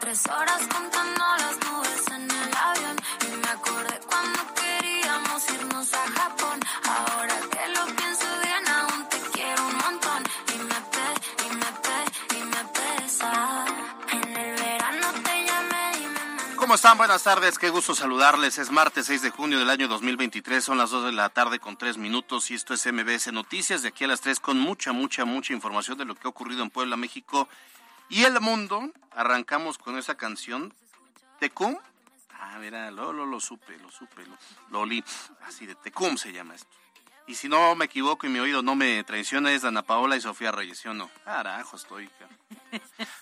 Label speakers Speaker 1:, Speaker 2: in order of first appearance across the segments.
Speaker 1: Tres horas contando las nubes en el avión y me acordé cuando queríamos irnos a Japón. Ahora que lo pienso bien, aún te quiero un montón y me pe, y me pe, y me pesa. En el verano te llamé y me
Speaker 2: ¿Cómo están? Buenas tardes, qué gusto saludarles. Es martes 6 de junio del año 2023, son las 2 de la tarde con 3 minutos y esto es MBS Noticias de aquí a las 3 con mucha, mucha, mucha información de lo que ha ocurrido en Puebla, México y el mundo. Arrancamos con esa canción, Tecum. Ah, mira, lo, lo, lo supe, lo supe, lo, lo olí. Así de Tecum se llama esto. Y si no me equivoco y mi oído no me traiciona, es Dana Paola y Sofía Reyes, ¿sí o no? Carajo, estoy. ca-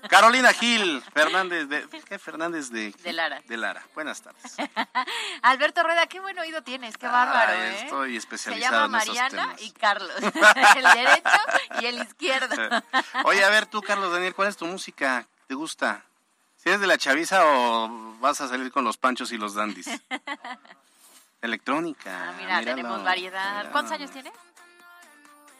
Speaker 2: Carolina Gil, Fernández de. ¿Qué Fernández de.?
Speaker 3: De Lara.
Speaker 2: De Lara. Buenas tardes.
Speaker 3: Alberto Rueda, qué buen oído tienes, qué bárbaro, ¿eh?
Speaker 2: Estoy
Speaker 3: Se
Speaker 2: especializado
Speaker 3: llama
Speaker 2: en esos
Speaker 3: Mariana
Speaker 2: temas.
Speaker 3: y Carlos, el derecho y el izquierdo.
Speaker 2: Oye, a ver tú, Carlos Daniel, ¿cuál es tu música? ¿Te gusta? ¿Si eres de la chaviza o vas a salir con los panchos y los dandis? Electrónica.
Speaker 3: Ah, mira,
Speaker 2: míralo,
Speaker 3: tenemos variedad.
Speaker 2: míralo.
Speaker 3: ¿Cuántos años tienes?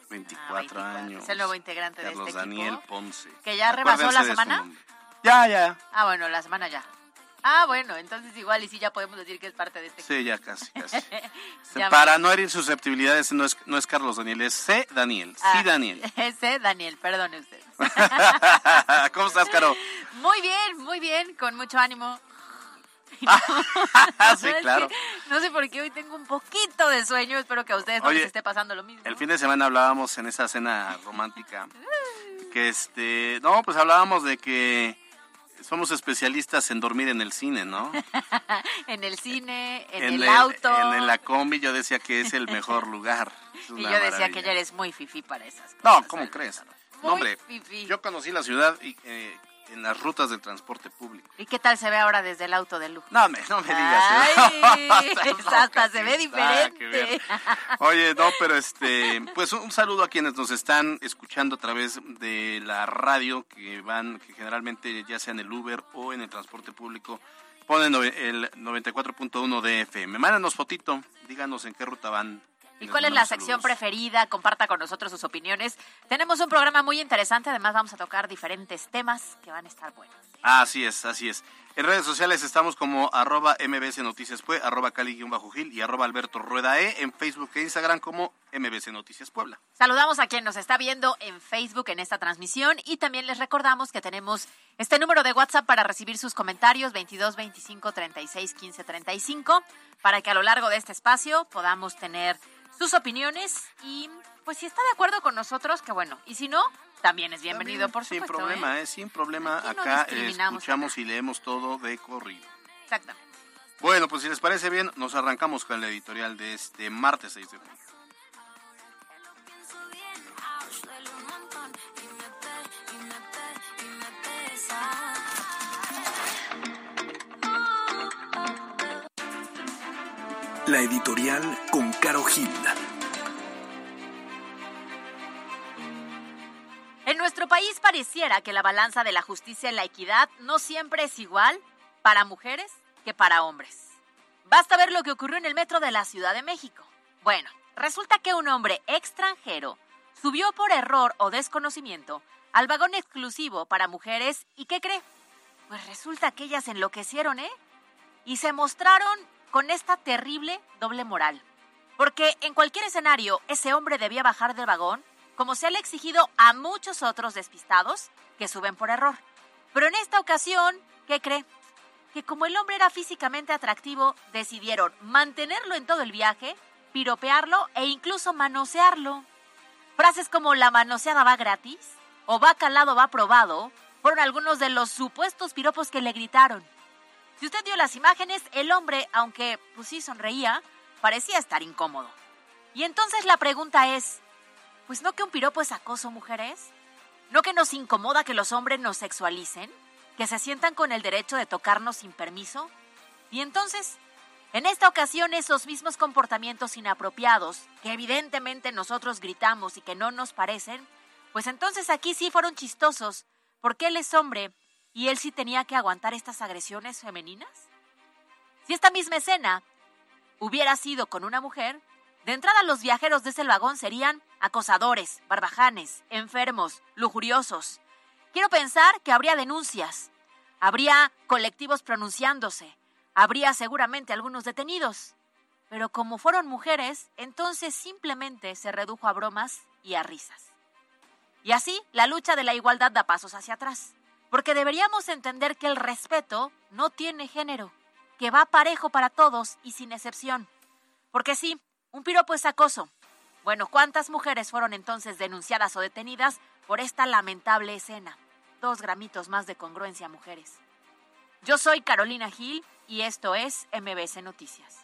Speaker 2: 24,
Speaker 3: Ah, 24.
Speaker 2: años.
Speaker 3: Es el nuevo integrante de
Speaker 2: Carlos
Speaker 3: este
Speaker 2: Daniel
Speaker 3: equipo.
Speaker 2: Ponce.
Speaker 3: ¿Que ya rebasó la
Speaker 2: de
Speaker 3: semana?
Speaker 2: Ya, ya.
Speaker 3: Ah, bueno, la semana ya. Ah, bueno, entonces igual y sí ya podemos decir que es parte de este
Speaker 2: Sí, ya casi, casi. Para no herir susceptibilidades, no es, no es Carlos Daniel, es C. Daniel.
Speaker 3: Ah,
Speaker 2: Sí, Daniel.
Speaker 3: Ese Daniel, perdone usted.
Speaker 2: ¿Cómo estás, Caro?
Speaker 3: Muy bien, muy bien, con mucho ánimo.
Speaker 2: sí, claro.
Speaker 3: no sé por qué hoy tengo un poquito de sueño, espero que a ustedes no
Speaker 2: Oye,
Speaker 3: les esté pasando lo mismo.
Speaker 2: El fin de semana hablábamos en esa cena romántica que este, no, pues hablábamos de que somos especialistas en dormir en el cine, ¿no?
Speaker 3: En el cine, en, el,
Speaker 2: el-
Speaker 3: auto.
Speaker 2: En la combi yo decía que es el mejor lugar.
Speaker 3: Y yo decía que ya eres muy fifí para esas cosas.
Speaker 2: No, ¿cómo crees? No, hombre,
Speaker 3: fifí.
Speaker 2: yo conocí la ciudad y, eh, en las rutas del transporte público.
Speaker 3: ¿Y qué tal se ve ahora desde el auto de lujo?
Speaker 2: No, me, no me digas
Speaker 3: Ay,
Speaker 2: eso.
Speaker 3: hasta se ve diferente.
Speaker 2: Oye, no, pero este, pues un saludo a quienes nos están escuchando a través de la radio, que van, que generalmente ya sea en el Uber o en el transporte público, ponen el 94.1 de FM. Mándanos fotito, díganos en qué ruta van.
Speaker 3: ¿Y cuál es la sección
Speaker 2: saludos.
Speaker 3: preferida? Comparta con nosotros sus opiniones. Tenemos un programa muy interesante, además vamos a tocar diferentes temas que van a estar buenos.
Speaker 2: Así es, así es. En redes sociales estamos como arroba mbs noticias arroba cali-gil y arroba alberto rueda e, en Facebook e Instagram como mbs noticias puebla.
Speaker 3: Saludamos a quien nos está viendo en Facebook en esta transmisión y también les recordamos que tenemos este número de WhatsApp para recibir sus comentarios 22 25 36 15 35 para que a lo largo de este espacio podamos tener sus opiniones y pues si está de acuerdo con nosotros, que bueno, y si no, también es bienvenido, por
Speaker 2: Sin
Speaker 3: supuesto.
Speaker 2: problema,
Speaker 3: ¿eh?
Speaker 2: ¿eh? sin problema.
Speaker 3: Aquí no
Speaker 2: Acá eh,
Speaker 3: discriminamos
Speaker 2: escuchamos y leemos todo de corrido.
Speaker 3: Exactamente.
Speaker 2: Bueno, pues si les parece bien, nos arrancamos con la editorial de este martes 6 de junio.
Speaker 4: La editorial con Caro Gil.
Speaker 3: En nuestro país pareciera que la balanza de la justicia y la equidad no siempre es igual para mujeres que para hombres. Basta ver lo que ocurrió en el metro de la Ciudad de México. Bueno, resulta que un hombre extranjero subió por error o desconocimiento al vagón exclusivo para mujeres y ¿qué cree? Pues resulta que ellas enloquecieron, ¿eh? Y se mostraron con esta terrible doble moral. Porque en cualquier escenario ese hombre debía bajar del vagón, como se le ha exigido a muchos otros despistados que suben por error. Pero en esta ocasión, ¿qué cree? Que como el hombre era físicamente atractivo, decidieron mantenerlo en todo el viaje, piropearlo e incluso manosearlo. Frases como la manoseada va gratis o va calado va probado fueron algunos de los supuestos piropos que le gritaron. Si usted vio las imágenes, el hombre, aunque pues sí sonreía, parecía estar incómodo. Y entonces la pregunta es, pues no que un piropo es acoso, mujeres? ¿No que nos incomoda que los hombres nos sexualicen? ¿Que se sientan con el derecho de tocarnos sin permiso? Y entonces, en esta ocasión, esos mismos comportamientos inapropiados, que evidentemente nosotros gritamos y que no nos parecen, pues entonces aquí sí fueron chistosos, porque él es hombre y él sí tenía que aguantar estas agresiones femeninas. Si esta misma escena hubiera sido con una mujer, de entrada los viajeros de ese vagón serían acosadores, barbajanes, enfermos, lujuriosos. Quiero pensar que habría denuncias, habría colectivos pronunciándose, habría seguramente algunos detenidos. Pero como fueron mujeres, entonces simplemente se redujo a bromas y a risas. Y así, la lucha de la igualdad da pasos hacia atrás. Porque deberíamos entender que el respeto no tiene género, que va parejo para todos y sin excepción. Porque sí, un piropo es acoso. Bueno, ¿cuántas mujeres fueron entonces denunciadas o detenidas por esta lamentable escena? Dos gramitos más de congruencia, mujeres. Yo soy Carolina Gil y esto es MBC Noticias.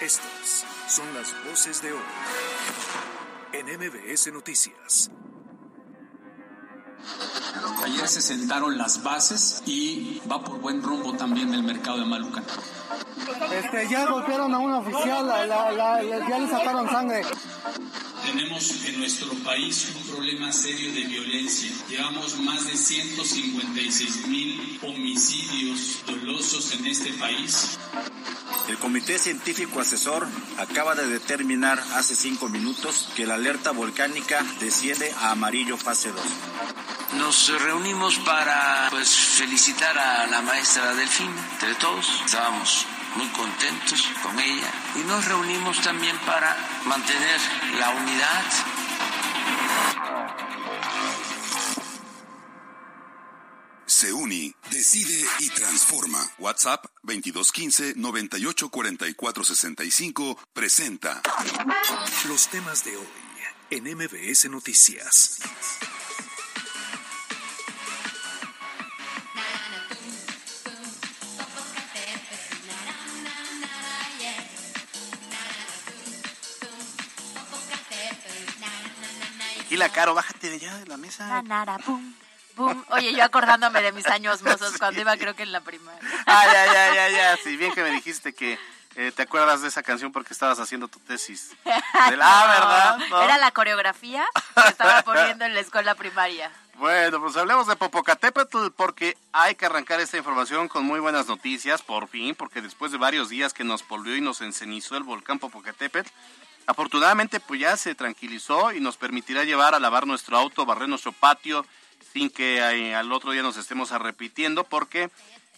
Speaker 4: Estas son las voces de hoy en MBS Noticias.
Speaker 5: Ayer se sentaron las bases y va por buen rumbo también el mercado de Maluca.
Speaker 6: Este, ya golpearon a un oficial, la, la, la, ya le sacaron sangre.
Speaker 5: Tenemos en nuestro país un problema serio de violencia. Llevamos más de 156 mil homicidios dolosos en este país.
Speaker 7: El Comité Científico Asesor acaba de determinar hace cinco minutos que la alerta volcánica desciende a amarillo fase 2.
Speaker 8: Nos reunimos para pues, felicitar a la maestra Delfín, entre todos. Estábamos muy contentos con ella y nos reunimos también para mantener la unidad.
Speaker 9: Se decide y transforma. WhatsApp 2215-984465 presenta.
Speaker 4: Los temas de hoy en MBS Noticias.
Speaker 2: Y la Caro, bájate de allá de la mesa.
Speaker 3: Oye, yo acordándome de mis años mozos cuando iba creo que en la primaria.
Speaker 2: Ah, ya, ya, ya, ya. Sí, bien que me dijiste que eh, te acuerdas de esa canción porque estabas haciendo tu tesis. De la, ¿verdad?
Speaker 3: Era la coreografía que estaba poniendo en la escuela primaria.
Speaker 2: Bueno, pues hablemos de Popocatépetl porque hay que arrancar esta información con muy buenas noticias, por fin, porque después de varios días que nos polvió y nos encenizó el volcán Popocatépetl, afortunadamente pues ya se tranquilizó y nos permitirá llevar a lavar nuestro auto, barrer nuestro patio, sin que eh, al otro día nos estemos repitiendo, porque,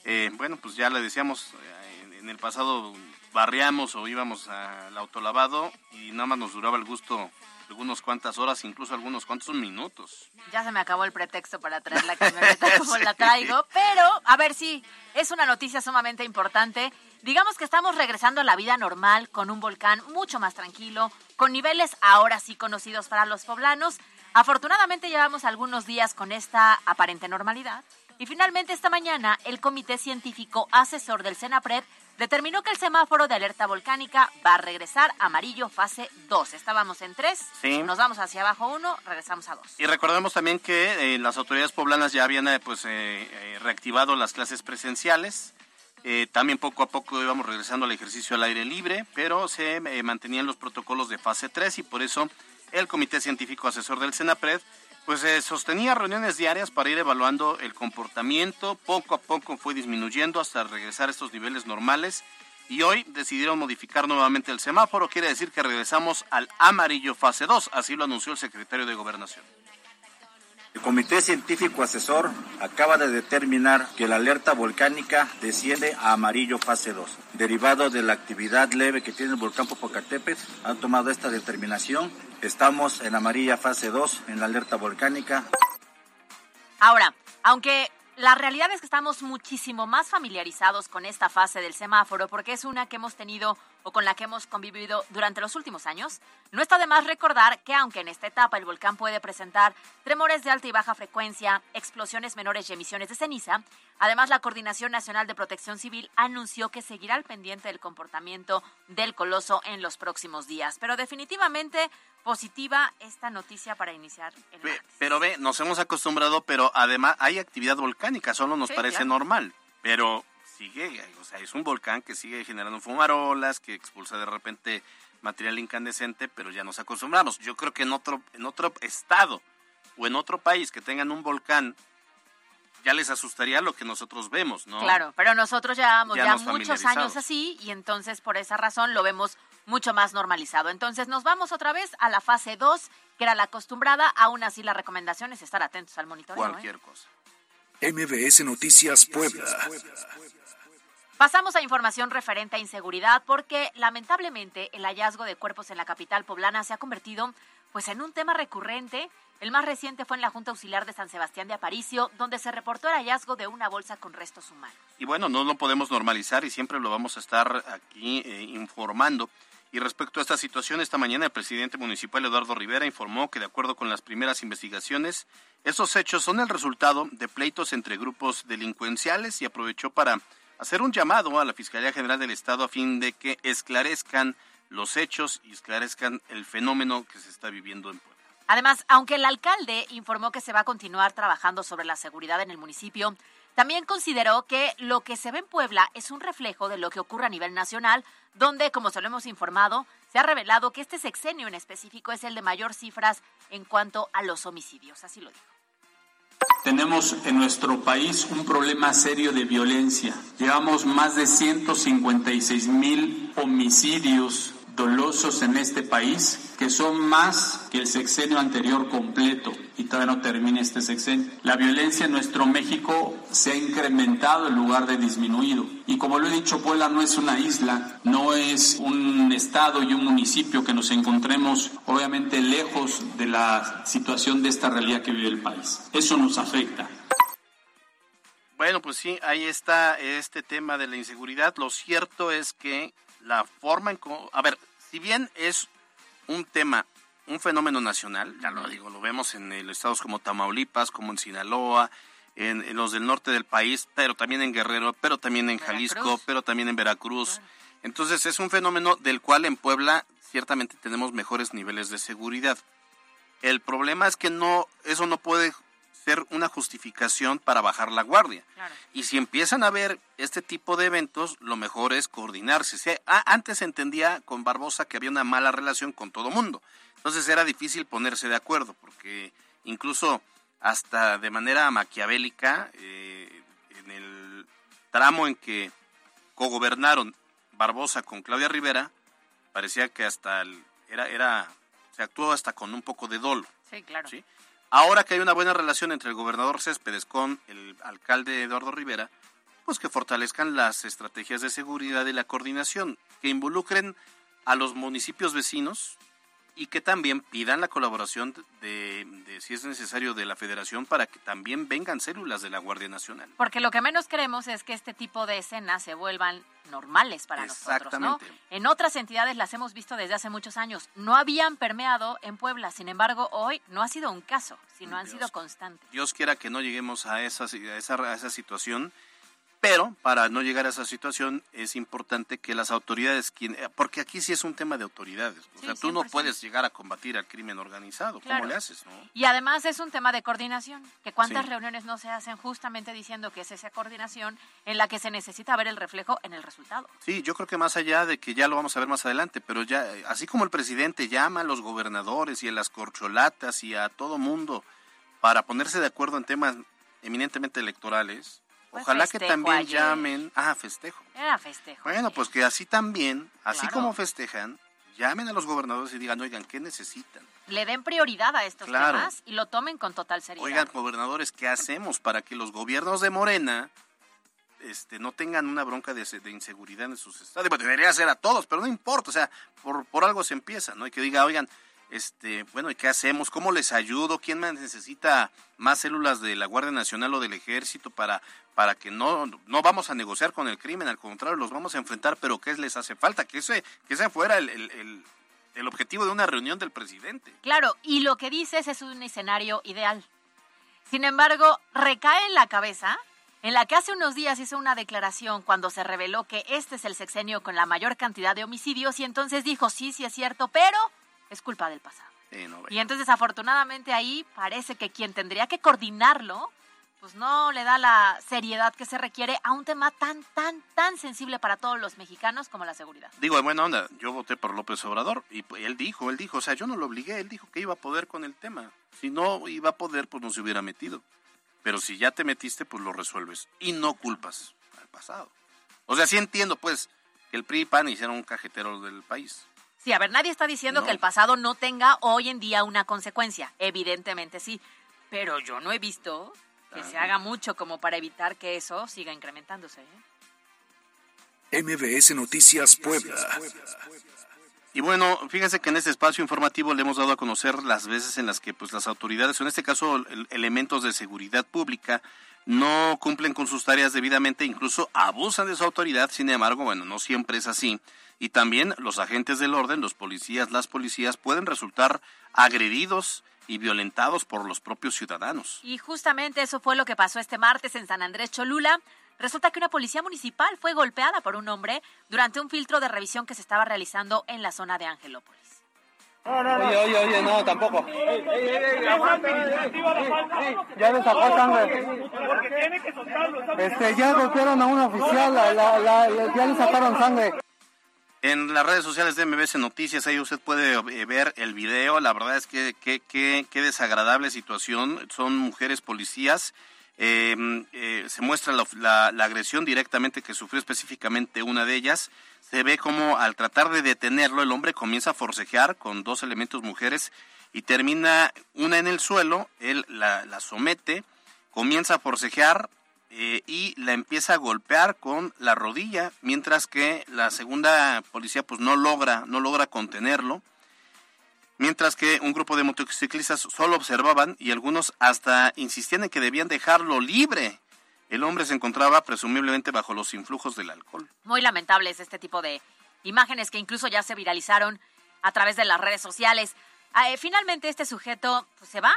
Speaker 2: eh, bueno, pues ya le decíamos, eh, en el pasado barriamos o íbamos al autolavado y nada más nos duraba el gusto algunas cuantas horas, incluso algunos cuantos minutos.
Speaker 3: Ya se me acabó el pretexto para traer la camioneta como la traigo, pero a ver si es una noticia sumamente importante. Digamos que estamos regresando a la vida normal con un volcán mucho más tranquilo, con niveles ahora sí conocidos para los poblanos. Afortunadamente llevamos algunos días con esta aparente normalidad y finalmente esta mañana el Comité Científico Asesor del CENAPRED determinó que el semáforo de alerta volcánica va a regresar amarillo fase 2. Estábamos en 3, nos vamos hacia abajo 1, regresamos a 2.
Speaker 2: Y recordemos también que eh, las autoridades poblanas ya habían eh, pues, eh, reactivado las clases presenciales. también poco a poco íbamos regresando al ejercicio al aire libre, pero se mantenían los protocolos de fase 3 y por eso el Comité Científico Asesor del CENAPRED pues sostenía reuniones diarias para ir evaluando el comportamiento. Poco a poco fue disminuyendo hasta regresar a estos niveles normales. Y hoy decidieron modificar nuevamente el semáforo. Quiere decir que regresamos al amarillo fase 2. Así lo anunció el secretario de Gobernación.
Speaker 7: El Comité Científico Asesor acaba de determinar que la alerta volcánica desciende a amarillo fase 2. Derivado de la actividad leve que tiene el volcán Popocatépetl, han tomado esta determinación. Estamos en amarilla fase 2 en la alerta volcánica.
Speaker 3: Ahora, aunque la realidad es que estamos muchísimo más familiarizados con esta fase del semáforo porque es una que hemos tenido o con la que hemos convivido durante los últimos años. No está de más recordar que aunque en esta etapa el volcán puede presentar tremores de alta y baja frecuencia, explosiones menores y emisiones de ceniza, además la Coordinación Nacional de Protección Civil anunció que seguirá al pendiente del comportamiento del coloso en los próximos días. Pero definitivamente positiva esta noticia para iniciar el martes.
Speaker 2: Pero ve, nos hemos acostumbrado, pero además hay actividad volcánica, solo nos
Speaker 3: Sí,
Speaker 2: parece
Speaker 3: claro.
Speaker 2: normal. Pero sigue, o sea, es un volcán que sigue generando fumarolas, que expulsa de repente material incandescente, pero ya nos acostumbramos. Yo creo que en otro, en otro estado o en otro país que tengan un volcán, ya les asustaría lo que nosotros vemos, ¿no?
Speaker 3: Claro, pero nosotros llevamos
Speaker 2: Ya
Speaker 3: ya, muchos años así y entonces por esa razón lo vemos mucho más normalizado. Entonces nos vamos otra vez a la fase 2, que era la acostumbrada. Aún así la recomendación es estar atentos al monitoreo. ¿eh?
Speaker 2: Cualquier cosa.
Speaker 4: MBS Noticias Puebla.
Speaker 3: Pasamos a información referente a inseguridad porque lamentablemente el hallazgo de cuerpos en la capital poblana se ha convertido pues en un tema recurrente. El más reciente fue en la Junta Auxiliar de San Sebastián de Aparicio, donde se reportó el hallazgo de una bolsa con restos humanos.
Speaker 2: Y bueno, no lo podemos normalizar y siempre lo vamos a estar aquí eh, informando. Y respecto a esta situación, esta mañana el presidente municipal Eduardo Rivera informó que de acuerdo con las primeras investigaciones, esos hechos son el resultado de pleitos entre grupos delincuenciales y aprovechó para hacer un llamado a la Fiscalía General del Estado a fin de que esclarezcan los hechos y esclarezcan el fenómeno que se está viviendo en Puebla.
Speaker 3: Además, aunque el alcalde informó que se va a continuar trabajando sobre la seguridad en el municipio, también consideró que lo que se ve en Puebla es un reflejo de lo que ocurre a nivel nacional, donde, como se lo hemos informado, se ha revelado que este sexenio en específico es el de mayor cifras en cuanto a los homicidios. Así lo dijo.
Speaker 5: Tenemos en nuestro país un problema serio de violencia. Llevamos más de 156 mil homicidios dolosos en este país, que son más que el sexenio anterior completo y todavía no termina este sexenio. La violencia en nuestro México se ha incrementado en lugar de disminuido. Y como lo he dicho, Puebla no es una isla, no es un estado y un municipio que nos encontremos obviamente lejos de la situación de esta realidad que vive el país. Eso nos afecta.
Speaker 2: Bueno, pues sí, ahí está este tema de la inseguridad. Lo cierto es que la forma en cómo... A ver, si bien es un tema, un fenómeno nacional, ya lo digo, lo vemos en el estados como Tamaulipas, como en Sinaloa, en, en los del norte del país, pero también en Guerrero, pero también en Jalisco,
Speaker 3: Veracruz.
Speaker 2: pero también en Veracruz. Entonces es un fenómeno del cual en Puebla ciertamente tenemos mejores niveles de seguridad. El problema es que no, eso no puede ser una justificación para bajar la guardia.
Speaker 3: Claro.
Speaker 2: Y si empiezan a ver este tipo de eventos, lo mejor es coordinarse. Si- ah, antes se entendía con Barbosa que había una mala relación con todo mundo. Entonces era difícil ponerse de acuerdo, porque incluso hasta de manera maquiavélica, eh, en el tramo en que cogobernaron Barbosa con Claudia Rivera, parecía que hasta el- era, era, se actuó hasta con un poco de dolo.
Speaker 3: Sí, claro.
Speaker 2: ¿sí? Ahora que hay una buena relación entre el gobernador Céspedes con el alcalde Eduardo Rivera, pues que fortalezcan las estrategias de seguridad y la coordinación, que involucren a los municipios vecinos y que también pidan la colaboración de, de, si es necesario, de la federación para que también vengan células de la Guardia Nacional.
Speaker 3: Porque lo que menos queremos es que este tipo de escenas se vuelvan normales para nosotros, ¿no? En otras entidades las hemos visto desde hace muchos años. No habían permeado en Puebla, sin embargo, hoy no ha sido un caso, sino han sido constantes.
Speaker 2: Dios quiera que no lleguemos a esa, a esa, a esa situación, pero para no llegar a esa situación es importante que las autoridades, quien, eh, porque aquí sí es un tema de autoridades, o
Speaker 3: Sí,
Speaker 2: sea, tú no
Speaker 3: 100%.
Speaker 2: puedes llegar a combatir al crimen organizado,
Speaker 3: Claro.
Speaker 2: ¿cómo le haces? No?
Speaker 3: Y además es un tema de coordinación, que cuántas
Speaker 2: Sí.
Speaker 3: reuniones no se hacen justamente diciendo que es esa coordinación en la que se necesita ver el reflejo en el resultado.
Speaker 2: Sí, yo creo que más allá de que ya lo vamos a ver más adelante, pero ya, eh, así como el presidente llama a los gobernadores y a las corcholatas y a todo mundo para ponerse de acuerdo en temas eminentemente electorales,
Speaker 3: Pues
Speaker 2: ojalá que también
Speaker 3: ayer.
Speaker 2: llamen, ah, festejo.
Speaker 3: Era festejo.
Speaker 2: Bueno, pues que así también, así
Speaker 3: Claro.
Speaker 2: como festejan, llamen a los gobernadores y digan, oigan, ¿qué necesitan?
Speaker 3: Le den prioridad a estos
Speaker 2: Claro.
Speaker 3: temas y lo tomen con total seriedad.
Speaker 2: Oigan, gobernadores, ¿qué hacemos para que los gobiernos de Morena este, no tengan una bronca de, de inseguridad en sus estados? Bueno, debería ser a todos, pero no importa, o sea, por, por algo se empieza, ¿no? Y que diga, oigan, este, bueno, ¿y qué hacemos? ¿Cómo les ayudo? ¿Quién más necesita más células de la Guardia Nacional o del Ejército para, para que no, no vamos a negociar con el crimen, al contrario, los vamos a enfrentar, pero ¿qué les hace falta? Que ese, que ese fuera el, el, el, el objetivo de una reunión del presidente.
Speaker 3: Claro, y lo que dices es un escenario ideal. Sin embargo, recae en la cabeza en la que hace unos días hizo una declaración cuando se reveló que este es el sexenio con la mayor cantidad de homicidios y entonces dijo, sí, sí es cierto, pero es culpa del pasado. y entonces afortunadamente ahí parece que quien tendría que coordinarlo, pues no le da la seriedad que se requiere a un tema tan, tan, tan sensible para todos los mexicanos como la seguridad.
Speaker 2: Digo, buena onda, yo voté por López Obrador y él dijo, él dijo, o sea, yo no lo obligué, él dijo que iba a poder con el tema. Si no iba a poder, pues no se hubiera metido. Pero si ya te metiste, pues lo resuelves. Y no culpas al pasado. O sea, sí entiendo, pues, que el PRI y PAN hicieron un cajetero del país.
Speaker 3: Sí, a ver, nadie está diciendo que el pasado no tenga hoy en día una consecuencia. Evidentemente sí. Pero yo no he visto que se haga mucho como para evitar que eso siga incrementándose.
Speaker 4: ¿eh? MBS Noticias Puebla.
Speaker 2: Y bueno, fíjense que en este espacio informativo le hemos dado a conocer las veces en las que pues las autoridades, o en este caso elementos de seguridad pública, no cumplen con sus tareas debidamente, incluso abusan de su autoridad, sin embargo, bueno, no siempre es así. Y también los agentes del orden, los policías, las policías, pueden resultar agredidos y violentados por los propios ciudadanos.
Speaker 3: Y justamente eso fue lo que pasó este martes en San Andrés Cholula. Resulta que una policía municipal fue golpeada por un hombre durante un filtro de revisión que se estaba realizando en la zona de Angelópolis.
Speaker 6: Oye, oye, oye, no, tampoco. Ya le sacó sangre. Este, ya golpearon a un oficial, la, la, la, ya le sacaron sangre.
Speaker 2: En las redes sociales de MBS Noticias, ahí usted puede eh, ver el video. La verdad es que qué desagradable situación. Son mujeres policías Em, eh, se muestra la, agresión directamente que sufrió específicamente una de ellas. Se ve como al tratar de detenerlo el hombre comienza a forcejear con dos elementos mujeres y termina una en el suelo, él la, somete, comienza a forcejear eh, y la empieza a golpear con la rodilla, mientras que la segunda policía pues no logra, no logra contenerlo mientras que un grupo de motociclistas solo observaban y algunos hasta insistían en que debían dejarlo libre. El hombre se encontraba presumiblemente bajo los influjos del alcohol.
Speaker 3: Muy lamentable es este tipo de imágenes que incluso ya se viralizaron a través de las redes sociales. Ah, eh, finalmente este sujeto pues, se va,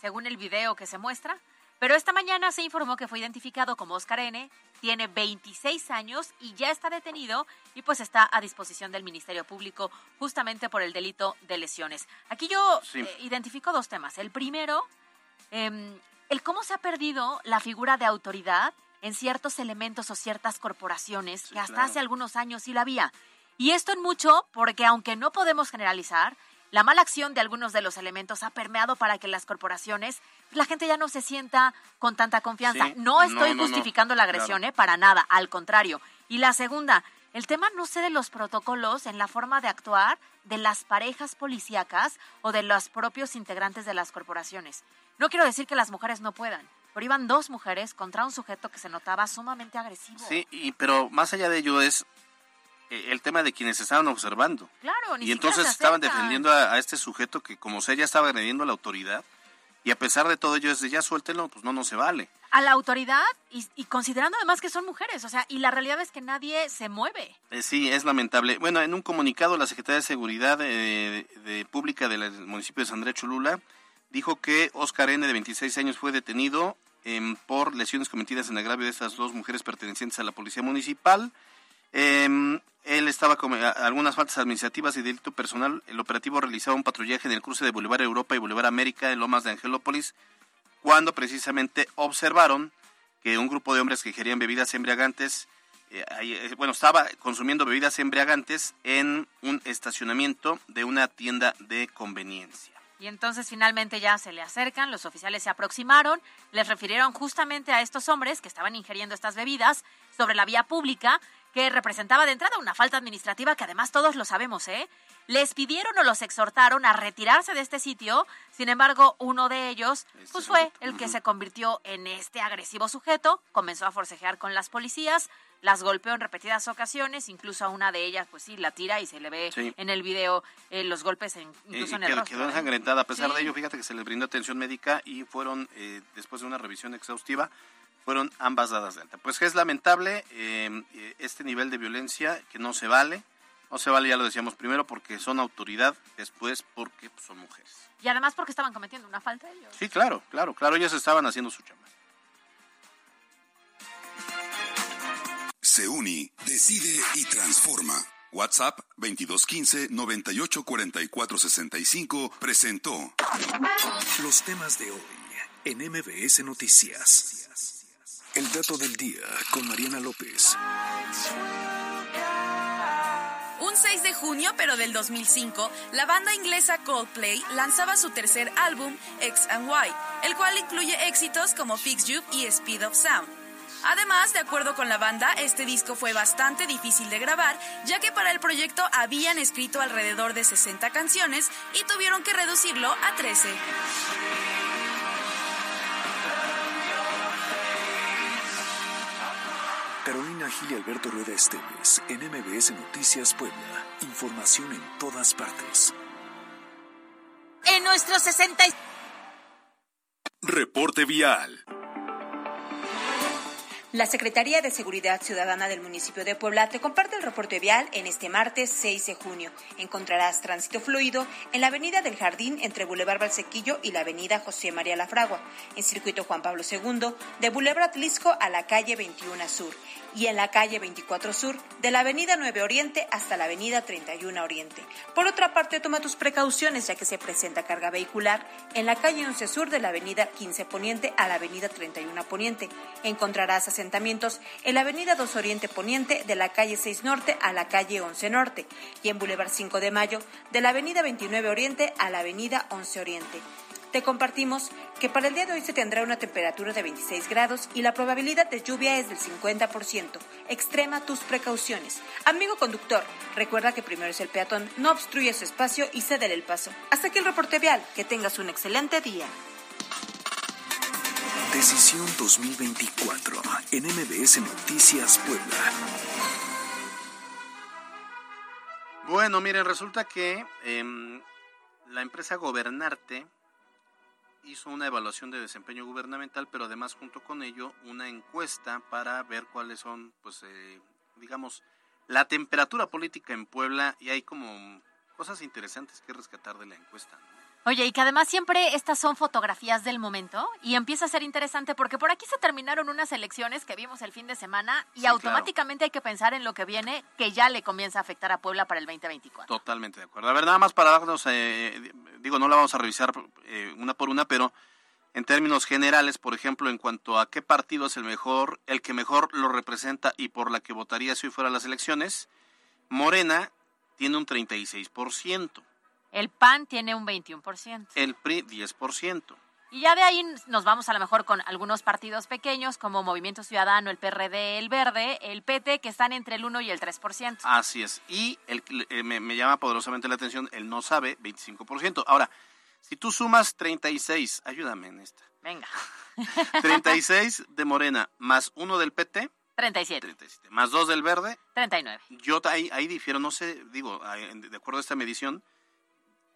Speaker 3: según el video que se muestra, pero esta mañana se informó que fue identificado como Oscar N., tiene 26 años y ya está detenido y pues está a disposición del Ministerio Público justamente por el delito de lesiones. Aquí yo eh, identifico dos temas. El primero, em, el cómo se ha perdido la figura de autoridad en ciertos elementos o ciertas corporaciones que hasta hace algunos años sí la había. Y esto en mucho porque aunque no podemos generalizar, la mala acción de algunos de los elementos ha permeado para que las corporaciones, la gente ya no se sienta con tanta confianza. no estoy justificando la agresión, ¿eh? para nada, al contrario. Y la segunda, el tema no sé de los protocolos en la forma de actuar de las parejas policíacas o de los propios integrantes de las corporaciones. No quiero decir que las mujeres no puedan, pero iban dos mujeres contra un sujeto que se notaba sumamente agresivo.
Speaker 2: Sí, y, pero más allá de ello es el tema de quienes estaban observando.
Speaker 3: Claro,
Speaker 2: Y entonces estaban defendiendo a, este sujeto que como sea ya estaba agrediendo a la autoridad. Y a pesar de todo ello, es de ya suéltelo, pues no, no se vale.
Speaker 3: A la autoridad y, considerando además que son mujeres, o sea, y la realidad es que nadie se mueve.
Speaker 2: Eh, sí, es lamentable. Bueno, en un comunicado, la Secretaría de Seguridad eh, de, Pública del municipio de San Andrés Cholula dijo que Oscar N., de 26 años, fue detenido em, por lesiones cometidas en agravio de estas dos mujeres pertenecientes a la Policía Municipal. Eh, él estaba con algunas faltas administrativas y delito personal. El operativo realizaba un patrullaje en el cruce de Boulevard Europa y Boulevard América en Lomas de Angelópolis, cuando precisamente observaron que un grupo de hombres que ingerían bebidas embriagantes, eh, eh, bueno, estaba consumiendo bebidas embriagantes en un estacionamiento de una tienda de conveniencia.
Speaker 3: Y entonces finalmente ya se le acercan, los oficiales se aproximaron, les refirieron justamente a estos hombres que estaban ingiriendo estas bebidas sobre la vía pública que representaba de entrada una falta administrativa que además todos lo sabemos, ¿eh? Les pidieron o los exhortaron a retirarse de este sitio, sin embargo, uno de ellos pues fue el que se convirtió en este agresivo sujeto, comenzó a forcejear con las policías, las golpeó en repetidas ocasiones, incluso a una de ellas, pues sí, la tira y se le ve
Speaker 2: Sí.
Speaker 3: en el video eh, los golpes en- incluso en el
Speaker 2: quedó,
Speaker 3: rostro.
Speaker 2: quedó
Speaker 3: ¿eh?
Speaker 2: ensangrentada. A pesar
Speaker 3: Sí.
Speaker 2: de ello, fíjate que se les brindó atención médica y fueron, eh, después de una revisión exhaustiva, fueron ambas dadas de alta. Pues que es lamentable eh, eh, este nivel de violencia que no se vale. No se vale, ya lo decíamos primero, porque son autoridad, después porque pues, son mujeres.
Speaker 3: Y además porque estaban cometiendo una falta ellos.
Speaker 2: Sí, claro, claro, claro, ellos estaban haciendo su chamba.
Speaker 9: Se uni, decide y transforma. WhatsApp 2215 984465 presentó
Speaker 4: Los temas de hoy en MBS Noticias. El dato del día con Mariana López.
Speaker 10: Un 6 de junio, pero del 2005, la banda inglesa Coldplay lanzaba su tercer álbum, X and Y, el cual incluye éxitos como Fix You y Speed of Sound. Además, de acuerdo con la banda, este disco fue bastante difícil de grabar, ya que para el proyecto habían escrito alrededor de 60 canciones y tuvieron que reducirlo a 13.
Speaker 4: Carolina Gil y Alberto Rueda Esteves en MBS Noticias Puebla. Información en todas partes.
Speaker 3: En nuestros 60
Speaker 9: Reporte vial.
Speaker 11: La Secretaría de Seguridad Ciudadana del municipio de Puebla te comparte el reporte vial en este martes 6 de junio. Encontrarás tránsito fluido en la avenida del Jardín entre Boulevard Valsequillo y la avenida José María Lafragua, en circuito Juan Pablo II, de Boulevard Atlisco a la calle 21 Sur y en la calle 24 Sur, de la avenida 9 Oriente hasta la avenida 31 Oriente. Por otra parte, toma tus precauciones ya que se presenta carga vehicular en la calle 11 Sur de la avenida 15 Poniente a la avenida 31 Poniente. Encontrarás asentamientos en la avenida 2 Oriente Poniente de la calle 6 Norte a la calle 11 Norte y en Boulevard 5 de Mayo de la avenida 29 Oriente a la avenida 11 Oriente. Te compartimos que para el día de hoy se tendrá una temperatura de 26 grados y la probabilidad de lluvia es del 50%. Extrema tus precauciones. Amigo conductor, recuerda que primero es el peatón, no obstruye su espacio y cédele el paso. Hasta aquí el reporte vial. Que tengas un excelente día.
Speaker 4: Decisión 2024 en MBS Noticias Puebla.
Speaker 2: Bueno, miren, resulta que em, la empresa Gobernarte hizo una evaluación de desempeño gubernamental, pero además junto con ello una encuesta para ver cuáles son, pues, eh, digamos, la temperatura política en Puebla y hay como cosas interesantes que rescatar de la encuesta.
Speaker 3: Oye, y que además siempre estas son fotografías del momento y empieza a ser interesante porque por aquí se terminaron unas elecciones que vimos el fin de semana y
Speaker 2: Sí,
Speaker 3: automáticamente hay que pensar en lo que viene que ya le comienza a afectar a Puebla para el 2024.
Speaker 2: Totalmente de acuerdo. A ver, nada más para darnos, eh, digo, no la vamos a revisar eh, una por una, pero en términos generales, por ejemplo, en cuanto a qué partido es el mejor, el que mejor lo representa y por la que votaría si hoy fuera las elecciones, Morena tiene un 36%,
Speaker 3: El PAN tiene un 21%.
Speaker 2: el PRI 10%.
Speaker 3: Y ya de ahí nos vamos a lo mejor con algunos partidos pequeños como Movimiento Ciudadano, el PRD, el Verde, el PT, que están entre el 1 y el 3%.
Speaker 2: Así es. Y el, eh, me, me llama poderosamente la atención, el no sabe, 25%. Ahora, si tú sumas 36, ayúdame en esta.
Speaker 3: Venga.
Speaker 2: 36 de Morena más uno del PT,
Speaker 3: 37.
Speaker 2: 37, más dos del Verde,
Speaker 3: 39.
Speaker 2: yo ahí, ahí difiero, no sé, digo, de acuerdo a esta medición,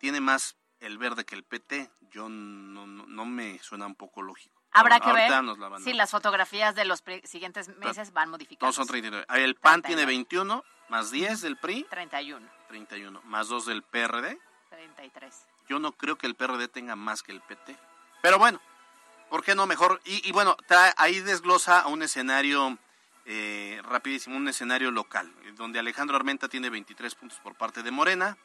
Speaker 2: tiene más el Verde que el PT. Yo no, no, no me suena un poco lógico.
Speaker 3: Habrá que ver
Speaker 2: la
Speaker 3: si las fotografías de los siguientes meses van
Speaker 2: No,
Speaker 3: modificadas.
Speaker 2: son 39. Ahí El PAN
Speaker 3: 39.
Speaker 2: tiene 21, más 10 del PRI,
Speaker 3: 31,
Speaker 2: 31, más 2 del PRD.
Speaker 3: 33.
Speaker 2: Yo no creo que el PRD tenga más que el PT. Pero bueno, ¿por qué no mejor? Y, y bueno, trae- ahí desglosa a un escenario eh, rapidísimo, un escenario local, eh, donde Alejandro Armenta tiene 23 puntos por parte de Morena,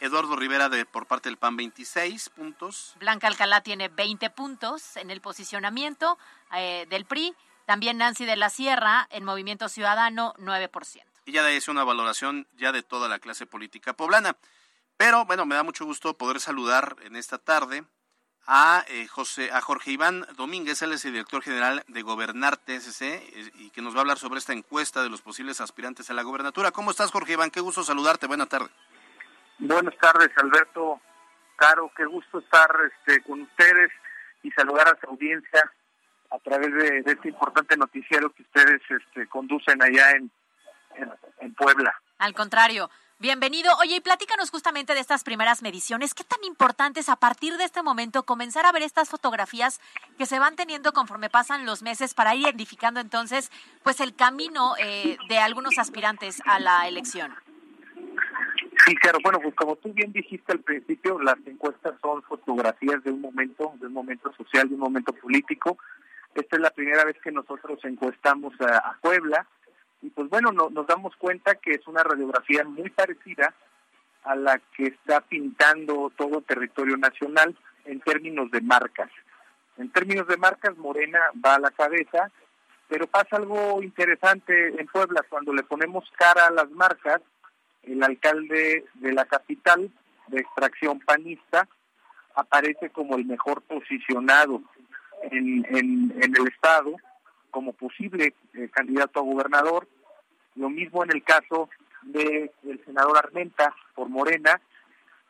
Speaker 2: Eduardo Rivera de, por parte del PAN 26 puntos,
Speaker 3: Blanca Alcalá tiene 20 puntos en el posicionamiento eh, del PRI. También Nancy de la Sierra en Movimiento Ciudadano, 9%.
Speaker 2: y ya de ahí es una valoración ya de toda la clase política poblana. Pero bueno, me da mucho gusto poder saludar en esta tarde a eh, José, a Jorge Iván Domínguez, él es el director general de Gobernar TSC eh, y que nos va a hablar sobre esta encuesta de los posibles aspirantes a la gobernatura. ¿Cómo estás, Jorge Iván? Qué gusto saludarte. Buena tarde.
Speaker 12: Buenas tardes, Alberto. Caro, qué gusto estar este, con ustedes y saludar a su audiencia a través de, este importante noticiero que ustedes este, conducen allá en, en Puebla.
Speaker 3: Al contrario, Bienvenido. Oye, y platícanos justamente de estas primeras mediciones. ¿Qué tan importante es a partir de este momento comenzar a ver estas fotografías que se van teniendo conforme pasan los meses para ir identificando entonces pues el camino eh, de algunos aspirantes a la elección?
Speaker 12: Sí, claro. Bueno, pues como tú bien dijiste al principio, las encuestas son fotografías de un momento, de un momento social, de un momento político. Esta es la primera vez que nosotros encuestamos a Puebla y pues bueno, nos damos cuenta que es una radiografía muy parecida a la que está pintando todo territorio nacional en términos de marcas. En términos de marcas, Morena va a la cabeza, pero pasa algo interesante en Puebla, cuando le ponemos cara a las marcas, el alcalde de la capital, de extracción panista, aparece como el mejor posicionado en, en, en el Estado, como posible eh, candidato a gobernador. Lo mismo en el caso del senador Armenta por Morena,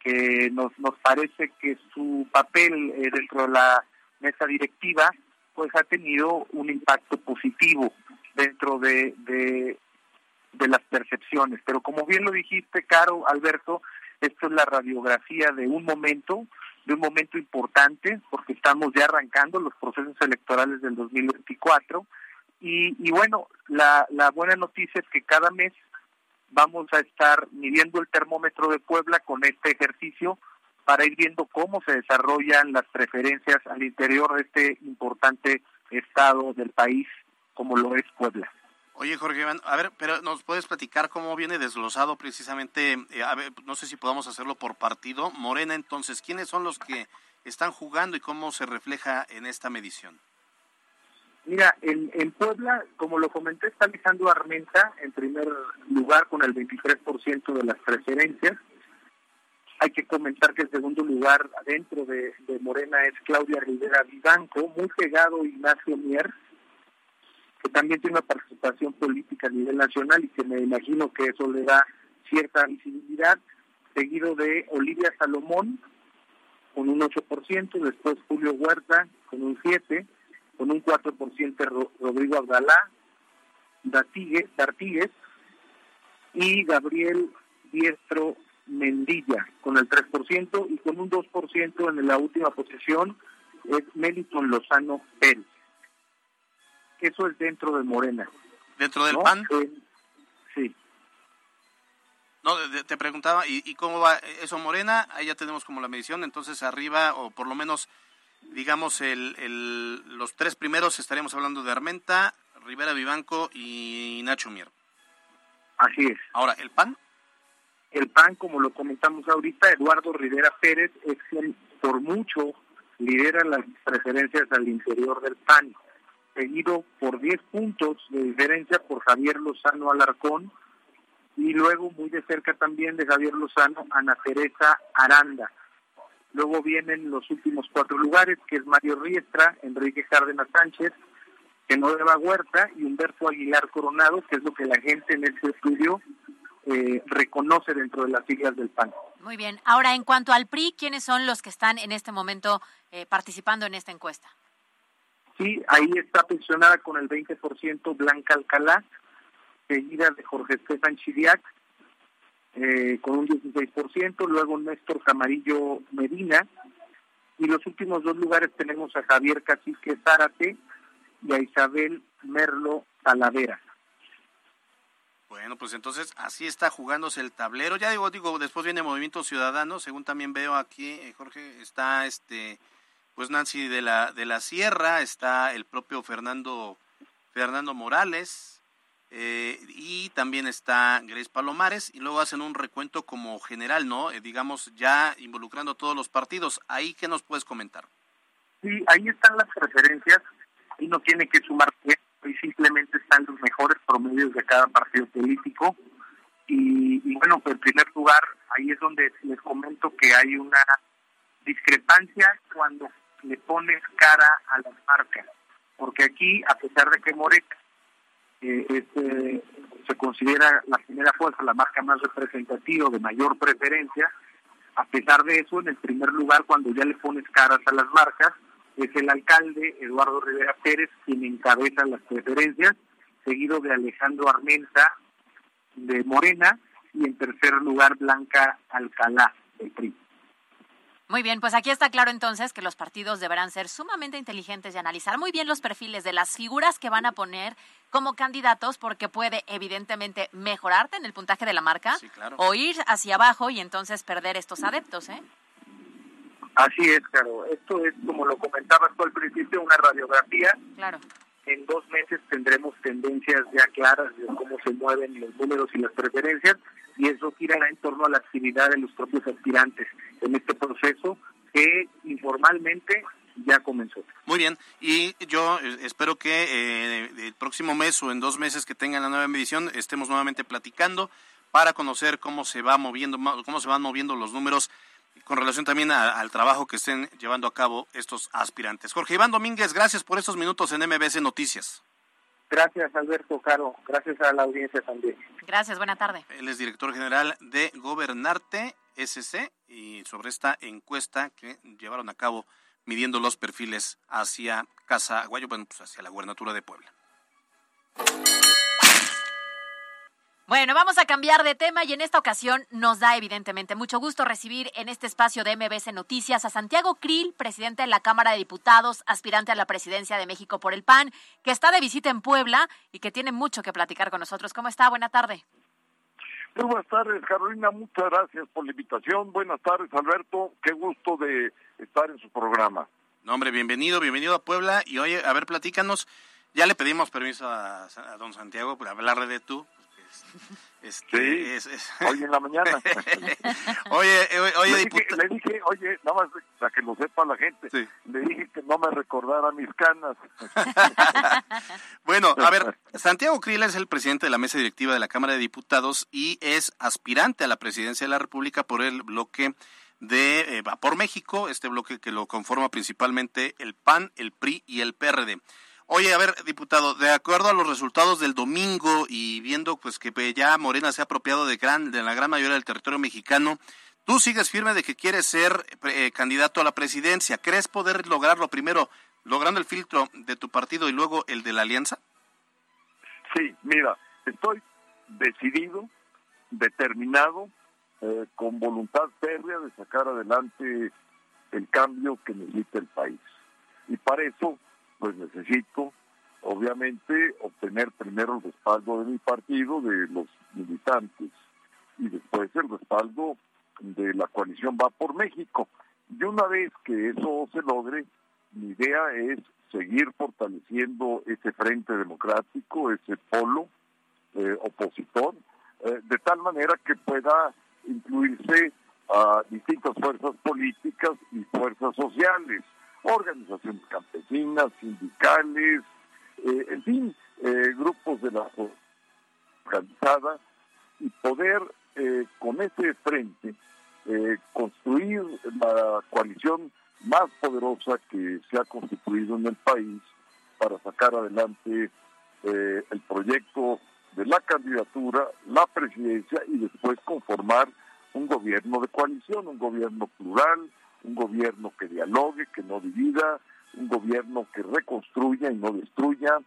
Speaker 12: que nos, nos parece que su papel eh, dentro de la mesa directiva pues ha tenido un impacto positivo dentro de, de, de las percepciones. Pero como bien lo dijiste, Caro, Alberto, esto es la radiografía de un momento, de un momento importante, porque estamos ya arrancando los procesos electorales del 2024. Y, y bueno, la, la buena noticia es que cada mes vamos a estar midiendo el termómetro de Puebla con este ejercicio para ir viendo cómo se desarrollan las preferencias al interior de este importante estado del país como lo es Puebla.
Speaker 2: Oye, Jorge Iván, a ver, pero ¿nos puedes platicar cómo viene desglosado precisamente, eh, no sé si podamos hacerlo por partido, Morena entonces, ¿quiénes son los que están jugando y cómo se refleja en esta medición?
Speaker 12: Mira, en, Puebla, como lo comenté, está Alejandro Armenta en primer lugar con el 23% de las preferencias. Hay que comentar que el segundo lugar dentro de, de Morena es Claudia Rivera Vivanco, muy pegado Ignacio Mier, que también tiene una participación política a nivel nacional y que me imagino que eso le da cierta visibilidad, seguido de Olivia Salomón con un 8%, después Julio Huerta con un 7%, con un 4% Rodrigo Abdalá, Dartigues y Gabriel Diestro Mendilla con el 3% y con un 2% en la última posición es Meliton Lozano Pérez eso es dentro de Morena.
Speaker 2: ¿Dentro del PAN?
Speaker 12: sí.
Speaker 2: No, te preguntaba, ¿y, cómo va eso Morena? Ahí ya tenemos como la medición, entonces arriba, o por lo menos, digamos, el, el, los tres primeros estaríamos hablando de Armenta, Rivera Vivanco y Nacho Mier.
Speaker 12: Así es.
Speaker 2: Ahora, ¿el PAN?
Speaker 12: El PAN, como lo comentamos ahorita, Eduardo Rivera Pérez es quien por mucho lidera las preferencias al interior del PAN seguido por 10 puntos de diferencia por Javier Lozano Alarcón y luego muy de cerca también de Javier Lozano Ana Teresa Aranda. Luego vienen los últimos cuatro lugares, que es Mario Riestra, Enrique Cárdenas Sánchez, Genova Huerta y Humberto Aguilar Coronado, que es lo que la gente en este estudio eh, reconoce dentro de las siglas del PAN.
Speaker 3: Muy bien. Ahora, en cuanto al PRI, ¿quiénes son los que están en este momento eh, participando en esta encuesta?
Speaker 12: Sí, ahí está pensionada con el 20% Blanca Alcalá, seguida de Jorge Estefan Chiriac, eh, con un 16%, luego Néstor Camarillo Medina, y los últimos dos lugares tenemos a Javier Cacique Zárate y a Isabel Merlo Talavera.
Speaker 2: Bueno, pues entonces así está jugándose el tablero. Ya digo, digo, después viene Movimiento Ciudadano, según también veo aquí, eh, Jorge, está este pues Nancy de la, de la Sierra, está el propio Fernando, Fernando Morales, eh, y también está Grace Palomares, y luego hacen un recuento como general, ¿no? Eh, digamos, ya involucrando todos los partidos. ¿Ahí qué nos puedes comentar?
Speaker 12: Sí, ahí están las preferencias, y no tiene que sumar y simplemente están los mejores promedios de cada partido político. Y, y bueno, en primer lugar, ahí es donde les comento que hay una discrepancia cuando pones cara a las marcas. Porque aquí, a pesar de que Morena eh, este, se considera la primera fuerza, la marca más representativa, de mayor preferencia, a pesar de eso, en el primer lugar, cuando ya le pones caras a las marcas, es el alcalde Eduardo Rivera Pérez quien encabeza las preferencias, seguido de Alejandro Armenta de Morena y en tercer lugar Blanca Alcalá del PRI.
Speaker 3: Muy bien, pues aquí está claro entonces que los partidos deberán ser sumamente inteligentes y analizar muy bien los perfiles de las figuras que van a poner como candidatos porque puede evidentemente mejorarte en el puntaje de la marca o ir hacia abajo y entonces perder estos adeptos, ¿eh?
Speaker 12: Así es, claro. Esto es, como lo comentabas tú al principio, una radiografía.
Speaker 3: Claro.
Speaker 12: En dos meses tendremos tendencias ya claras de cómo se mueven los números y las preferencias y eso girará en torno a la actividad de los propios aspirantes en este proceso que informalmente ya comenzó.
Speaker 2: Muy bien, y yo espero que eh, el próximo mes o en dos meses que tengan la nueva medición estemos nuevamente platicando para conocer cómo se va moviendo, cómo se van moviendo los números con relación también al trabajo que estén llevando a cabo estos aspirantes. Jorge Iván Domínguez, gracias por estos minutos en MBS Noticias.
Speaker 12: Gracias, Alberto Caro. Gracias a la audiencia también.
Speaker 3: Gracias, buena tarde.
Speaker 2: Él es director general de Gobernarte SC y sobre esta encuesta que llevaron a cabo midiendo los perfiles hacia Casa Aguayo, bueno, pues hacia la gubernatura de Puebla.
Speaker 3: Bueno, vamos a cambiar de tema y en esta ocasión nos da evidentemente mucho gusto recibir en este espacio de MBC Noticias a Santiago Krill, presidente de la Cámara de Diputados, aspirante a la presidencia de México por el PAN, que está de visita en Puebla y que tiene mucho que platicar con nosotros. ¿Cómo está? Buena tarde.
Speaker 13: Muy buenas tardes, Carolina. Muchas gracias por la invitación. Buenas tardes, Alberto. Qué gusto de estar en su programa.
Speaker 2: No, hombre, bienvenido, bienvenido a Puebla. Y oye, a ver, platícanos. Ya le pedimos permiso a, a don Santiago para hablarle de tú
Speaker 13: este, sí, hoy en la mañana.
Speaker 2: oye, oye,
Speaker 13: le dije, le dije, oye, nada más para que lo sepa la gente, le dije que no me recordara mis canas.
Speaker 2: bueno, a ver, Santiago Krill es el presidente de la mesa directiva de la Cámara de Diputados y es aspirante a la presidencia de la República por el bloque de eh, Vapor México, este bloque que lo conforma principalmente el PAN, el PRI y el PRD. Oye, a ver, diputado, de acuerdo a los resultados del domingo y viendo pues que ya Morena se ha apropiado de, gran, de la gran mayoría del territorio mexicano, tú sigues firme de que quieres ser eh, candidato a la presidencia. ¿Crees poder lograrlo primero logrando el filtro de tu partido y luego el de la alianza?
Speaker 13: Sí, mira, estoy decidido, determinado, eh, con voluntad férrea de sacar adelante el cambio que necesita el país. Y para eso pues necesito, obviamente, obtener primero el respaldo de mi partido, de los militantes, y después el respaldo de la coalición Va por México. Y una vez que eso se logre, mi idea es seguir fortaleciendo ese frente democrático, ese polo eh, opositor, eh, de tal manera que pueda incluirse a distintas fuerzas políticas y fuerzas sociales organizaciones campesinas, sindicales, eh, en fin, eh, grupos de la organizada y poder eh, con ese frente construir la coalición más poderosa que se ha constituido en el país para sacar adelante el proyecto de la candidatura, la presidencia y después conformar un gobierno de coalición, un gobierno plural, un gobierno que dialogue, que no divida, un gobierno que reconstruya y no destruya,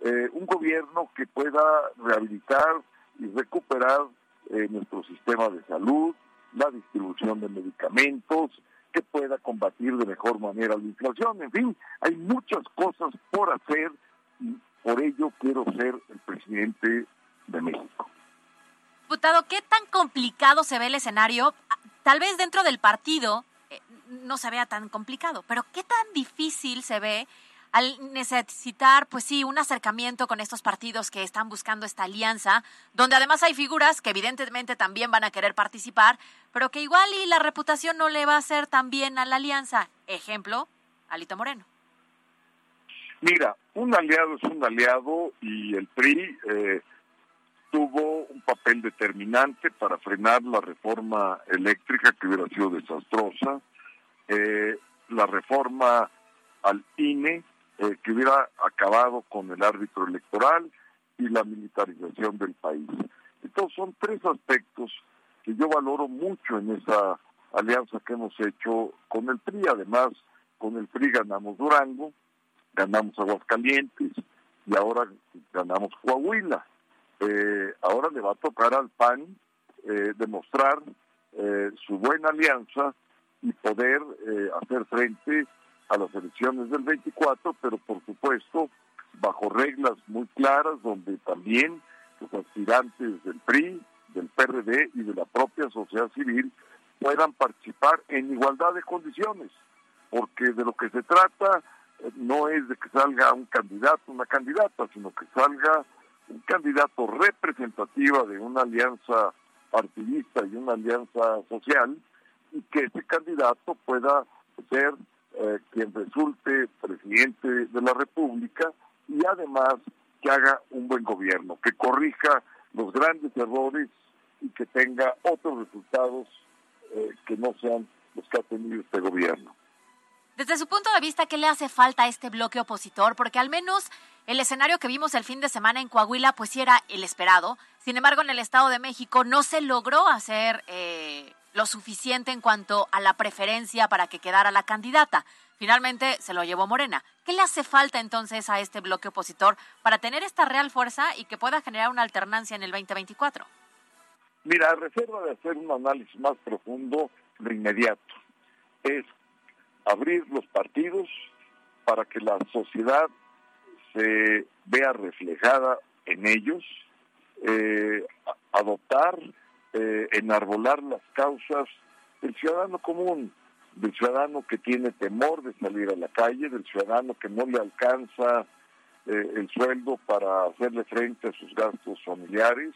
Speaker 13: eh, un gobierno que pueda rehabilitar y recuperar eh, nuestro sistema de salud, la distribución de medicamentos, que pueda combatir de mejor manera la inflación. En fin, hay muchas cosas por hacer y por ello quiero ser el presidente de México.
Speaker 3: Diputado, ¿qué tan complicado se ve el escenario? Tal vez dentro del partido no se vea tan complicado, pero ¿qué tan difícil se ve al necesitar, pues sí, un acercamiento con estos partidos que están buscando esta alianza, donde además hay figuras que evidentemente también van a querer participar, pero que igual y la reputación no le va a hacer tan bien a la alianza. Ejemplo, Alito Moreno.
Speaker 13: Mira, un aliado es un aliado y el PRI eh, tuvo un papel determinante para frenar la reforma eléctrica que hubiera sido desastrosa eh, la reforma al INE eh, que hubiera acabado con el árbitro electoral y la militarización del país. Entonces son tres aspectos que yo valoro mucho en esa alianza que hemos hecho con el PRI. Además, con el PRI ganamos Durango, ganamos Aguascalientes y ahora ganamos Coahuila. Eh, ahora le va a tocar al PAN eh, demostrar eh, su buena alianza y poder eh, hacer frente a las elecciones del 24, pero por supuesto bajo reglas muy claras donde también los aspirantes del PRI, del PRD y de la propia sociedad civil puedan participar en igualdad de condiciones, porque de lo que se trata eh, no es de que salga un candidato, una candidata, sino que salga un candidato representativa de una alianza partidista y una alianza social, y que ese candidato pueda ser eh, quien resulte presidente de la República y además que haga un buen gobierno, que corrija los grandes errores y que tenga otros resultados eh, que no sean los que ha tenido este gobierno.
Speaker 3: Desde su punto de vista, ¿qué le hace falta a este bloque opositor? Porque al menos el escenario que vimos el fin de semana en Coahuila, pues sí era el esperado. Sin embargo, en el Estado de México no se logró hacer eh, lo suficiente en cuanto a la preferencia para que quedara la candidata. Finalmente se lo llevó Morena. ¿Qué le hace falta entonces a este bloque opositor para tener esta real fuerza y que pueda generar una alternancia en el 2024?
Speaker 13: Mira, a reserva de hacer un análisis más profundo de inmediato, es abrir los partidos para que la sociedad se vea reflejada en ellos, eh, adoptar, eh, enarbolar las causas del ciudadano común, del ciudadano que tiene temor de salir a la calle, del ciudadano que no le alcanza eh, el sueldo para hacerle frente a sus gastos familiares,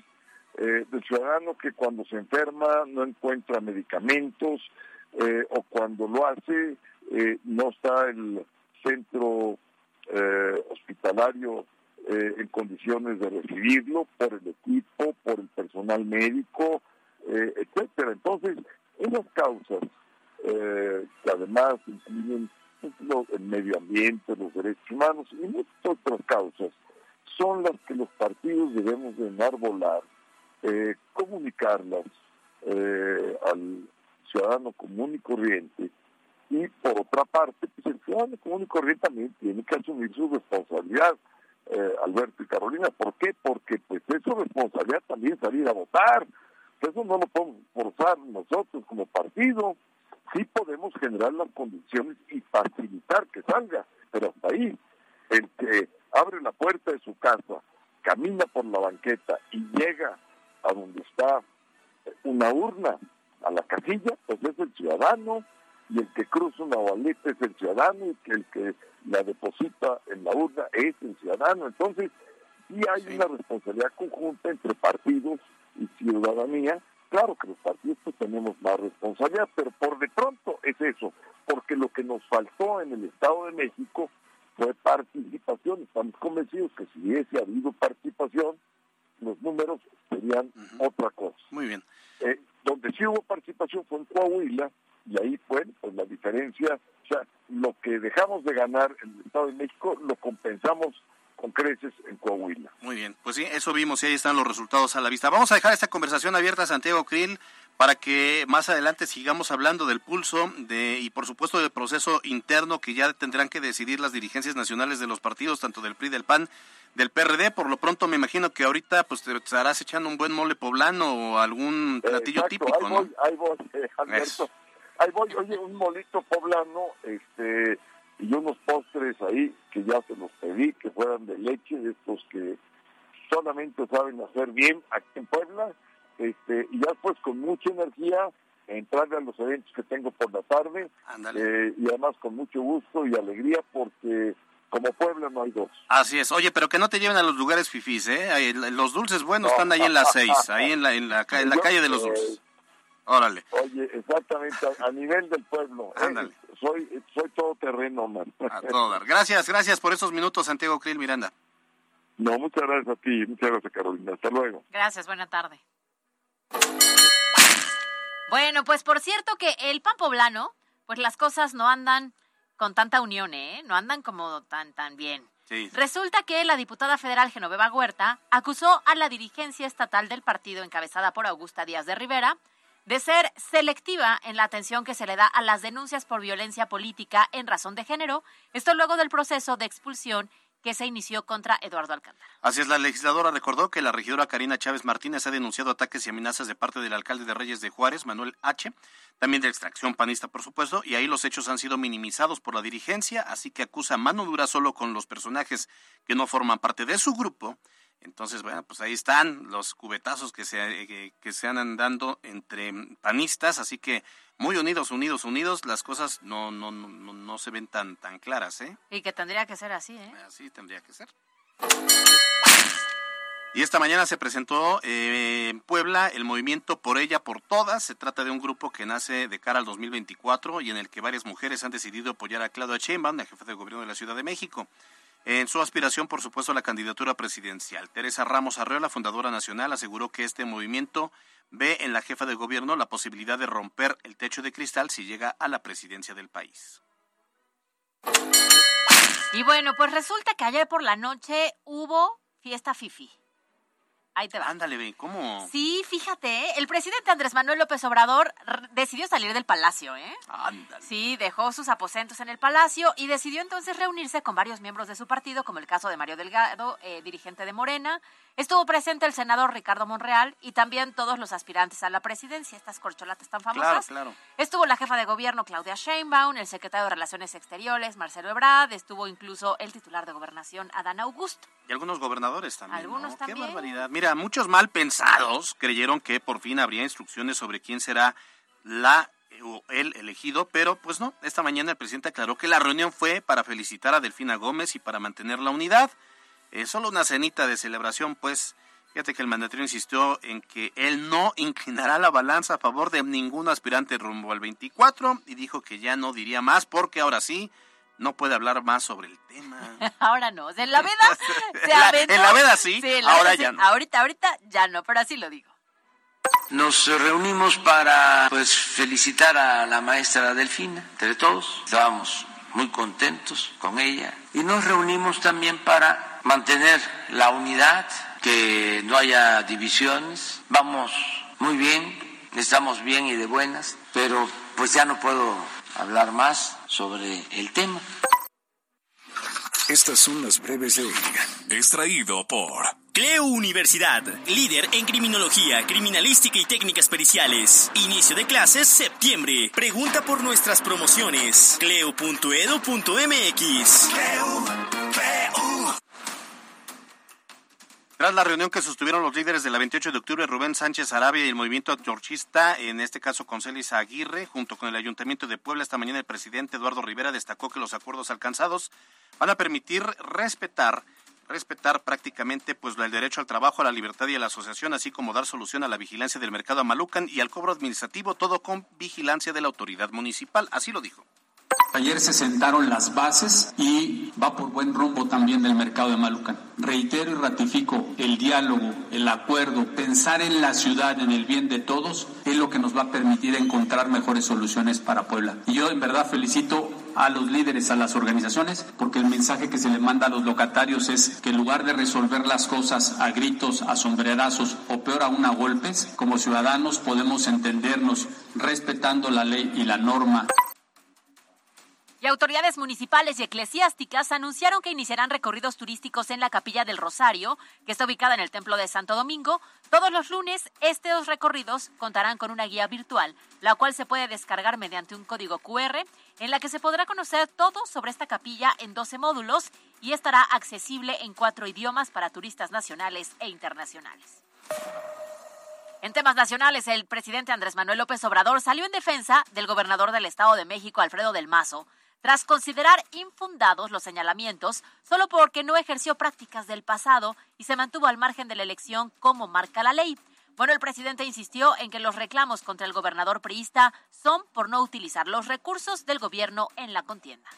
Speaker 13: del ciudadano que cuando se enferma no encuentra medicamentos o cuando lo hace no está el centro eh, hospitalario eh, en condiciones de recibirlo por el equipo, por el personal médico, eh, etcétera. Entonces, esas causas eh, que además incluyen el medio ambiente, los derechos humanos y muchas otras causas, son las que los partidos debemos de enarbolar, comunicarlas al ciudadano común y corriente y por otra parte, pues el ciudadano común y corriente también tiene que asumir su responsabilidad, eh, Alberto y Carolina. ¿Por qué? Porque pues es su responsabilidad también salir a votar. Eso no lo podemos forzar nosotros como partido. Sí podemos generar las condiciones y facilitar que salga, pero hasta ahí, el que abre la puerta de su casa, camina por la banqueta y llega a donde está una urna, a la casilla, pues es el ciudadano, y el que cruza una boleta es el ciudadano, y que el que la deposita en la urna es el ciudadano. Entonces, sí hay una responsabilidad conjunta entre partidos y ciudadanía. Claro que los partidos pues, tenemos más responsabilidad, pero por de pronto es eso, porque lo que nos faltó en el Estado de México fue participación. Estamos convencidos que si hubiese habido participación, los números serían otra cosa.
Speaker 2: Muy bien.
Speaker 13: Eh, donde sí hubo participación fue en Coahuila, y ahí fue pues la diferencia, o sea, lo que dejamos de ganar en el Estado de México lo compensamos con creces en Coahuila.
Speaker 2: Muy bien, pues sí, eso vimos y ahí están los resultados a la vista. Vamos a dejar esta conversación abierta, Santiago Krill, para que más adelante sigamos hablando del pulso de y por supuesto del proceso interno que ya tendrán que decidir las dirigencias nacionales de los partidos, tanto del PRI, del PAN, del PRD. Por lo pronto me imagino que ahorita pues te estarás echando un buen mole poblano o algún platillo
Speaker 13: Exacto,
Speaker 2: típico,
Speaker 13: ahí
Speaker 2: ¿no?
Speaker 13: voy, ahí voy, eh, Alberto.
Speaker 2: Eso.
Speaker 13: Ahí voy, oye, un molito poblano, este, y unos postres ahí que ya se los pedí, que fueran de leche, de estos que solamente saben hacer bien aquí en Puebla, este, y ya después con mucha energía entrarle a los eventos que tengo por la tarde, eh, y además con mucho gusto y alegría porque como Puebla no hay dos.
Speaker 2: Así es. Oye, pero que no te lleven a los lugares fifís, ¿eh? Los dulces buenos
Speaker 13: No.
Speaker 2: están ahí en las seis, ahí en la, en la, en la
Speaker 13: Yo,
Speaker 2: calle de los dulces. Órale.
Speaker 13: Oye, exactamente, a, a nivel del pueblo. ¿eh?
Speaker 2: Ándale.
Speaker 13: Soy, soy todo terreno, man.
Speaker 2: A todo dar. Gracias, gracias por esos minutos, Santiago Krill Miranda.
Speaker 13: No, muchas gracias a ti, muchas gracias Carolina. Hasta luego.
Speaker 3: Gracias, buena tarde. Bueno, pues por cierto que el pan poblano, pues las cosas no andan con tanta unión, ¿eh? No andan como tan, tan bien.
Speaker 2: Sí.
Speaker 3: Resulta que la diputada federal Genoveva Huerta acusó a la dirigencia estatal del partido encabezada por Augusta Díaz de Rivera de ser selectiva en la atención que se le da a las denuncias por violencia política en razón de género, esto luego del proceso de expulsión que se inició contra Eduardo Alcántara.
Speaker 2: Así es, la legisladora recordó que la regidora Karina Chávez Martínez ha denunciado ataques y amenazas de parte del alcalde de Reyes de Juárez, Manuel H., también de extracción panista, por supuesto, y ahí los hechos han sido minimizados por la dirigencia, así que acusa mano dura solo con los personajes que no forman parte de su grupo. Entonces, bueno, pues ahí están los cubetazos que se, que, que se andan dando entre panistas, así que muy unidos, unidos, unidos, las cosas no, no, no, no, se ven tan, tan claras, ¿eh?
Speaker 3: Y que tendría que ser así, ¿eh?
Speaker 2: Así tendría que ser. Y esta mañana se presentó eh, en Puebla el movimiento Por ella, por todas. Se trata de un grupo que nace de cara al 2024 y en el que varias mujeres han decidido apoyar a Claudia Sheinbaum, la jefa de gobierno de la Ciudad de México. En su aspiración, por supuesto, a la candidatura presidencial. Teresa Ramos Arreola, fundadora nacional, aseguró que este movimiento ve en la jefa de gobierno la posibilidad de romper el techo de cristal si llega a la presidencia del país.
Speaker 3: Y bueno, pues resulta que ayer por la noche hubo fiesta fifi. Ahí te va.
Speaker 2: Ándale, ve, ¿cómo?
Speaker 3: Sí, fíjate, ¿eh? el presidente Andrés Manuel López Obrador decidió salir del palacio, ¿eh?
Speaker 2: Ándale.
Speaker 3: Sí, dejó sus aposentos en el palacio y decidió entonces reunirse con varios miembros de su partido, como el caso de Mario Delgado, eh, dirigente de Morena. Estuvo presente el senador Ricardo Monreal y también todos los aspirantes a la presidencia, estas corcholatas tan famosas.
Speaker 2: Claro, claro.
Speaker 3: Estuvo la jefa de gobierno Claudia Sheinbaum, el secretario de Relaciones Exteriores Marcelo Ebrard, estuvo incluso el titular de gobernación Adán Augusto.
Speaker 2: Y algunos gobernadores también.
Speaker 3: Algunos
Speaker 2: ¿no?
Speaker 3: también.
Speaker 2: Qué barbaridad. Mira, muchos mal pensados creyeron que por fin habría instrucciones sobre quién será la o el elegido, pero pues no. Esta mañana el presidente aclaró que la reunión fue para felicitar a Delfina Gómez y para mantener la unidad. Eh, solo una cenita de celebración, pues. Fíjate que el mandatario insistió en que él no inclinará la balanza a favor de ningún aspirante rumbo al 24 y dijo que ya no diría más porque ahora sí no puede hablar más sobre el tema.
Speaker 3: Ahora no, o sea, en la veda se
Speaker 2: En la-
Speaker 3: aventó.
Speaker 2: en la veda sí,
Speaker 3: en la
Speaker 2: ahora
Speaker 3: veda
Speaker 2: ya
Speaker 3: sí.
Speaker 2: no.
Speaker 3: Ahorita, ahorita ya no, pero así lo digo.
Speaker 8: Nos reunimos para pues felicitar a la maestra Delfina, entre todos. Estábamos muy contentos con ella y nos reunimos también para mantener la unidad, que no haya divisiones. Vamos muy bien, estamos bien y de buenas, pero pues ya no puedo hablar más sobre el tema.
Speaker 9: Estas son las breves de hoy. Extraído por
Speaker 14: Cleo Universidad, líder en criminología, criminalística y técnicas periciales. Inicio de clases septiembre. Pregunta por nuestras promociones. cleo.edu.mx.
Speaker 2: Tras la reunión que sostuvieron los líderes de la 28 de octubre, Rubén Sánchez Arabia y el movimiento antorchista, en este caso con Celis Aguirre, junto con el Ayuntamiento de Puebla, esta mañana el presidente Eduardo Rivera destacó que los acuerdos alcanzados van a permitir respetar respetar prácticamente pues el derecho al trabajo, a la libertad y a la asociación, así como dar solución a la vigilancia del mercado a Malucan y al cobro administrativo, todo con vigilancia de la autoridad municipal, así lo dijo.
Speaker 5: Ayer se sentaron las bases y va por buen rumbo también el mercado de Malucan. Reitero y ratifico el diálogo, el acuerdo, pensar en la ciudad, en el bien de todos, es lo que nos va a permitir encontrar mejores soluciones para Puebla. Y yo en verdad felicito a los líderes, a las organizaciones, porque el mensaje que se le manda a los locatarios es que en lugar de resolver las cosas a gritos, a sombrerazos o peor aún a golpes, como ciudadanos podemos entendernos respetando la ley y la norma.
Speaker 3: Y autoridades municipales y eclesiásticas anunciaron que iniciarán recorridos turísticos en la Capilla del Rosario, que está ubicada en el Templo de Santo Domingo. Todos los lunes, estos recorridos contarán con una guía virtual, la cual se puede descargar mediante un código QR, en la que se podrá conocer todo sobre esta capilla en 12 módulos y estará accesible en cuatro idiomas para turistas nacionales e internacionales. En temas nacionales, el presidente Andrés Manuel López Obrador salió en defensa del gobernador del Estado de México, Alfredo del Mazo, tras considerar infundados los señalamientos solo porque no ejerció prácticas del pasado y se mantuvo al margen de la elección como marca la ley. Bueno, el presidente insistió en que los reclamos contra el gobernador priista son por no utilizar los recursos del gobierno en la contienda.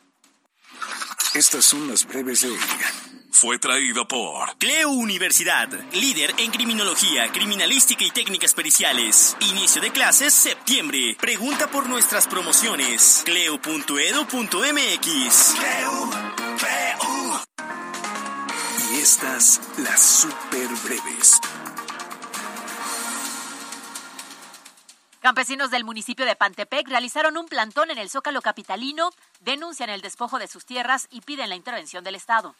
Speaker 4: Estas son las breves de hoy.
Speaker 9: Fue traído por
Speaker 14: Cleo Universidad, líder en criminología, criminalística y técnicas periciales. Inicio de clases septiembre. Pregunta por nuestras promociones. cleo.edu.mx.
Speaker 4: Y estas, las super breves.
Speaker 3: Campesinos del municipio de Pantepec realizaron un plantón en el Zócalo Capitalino, denuncian el despojo de sus tierras y piden la intervención del Estado.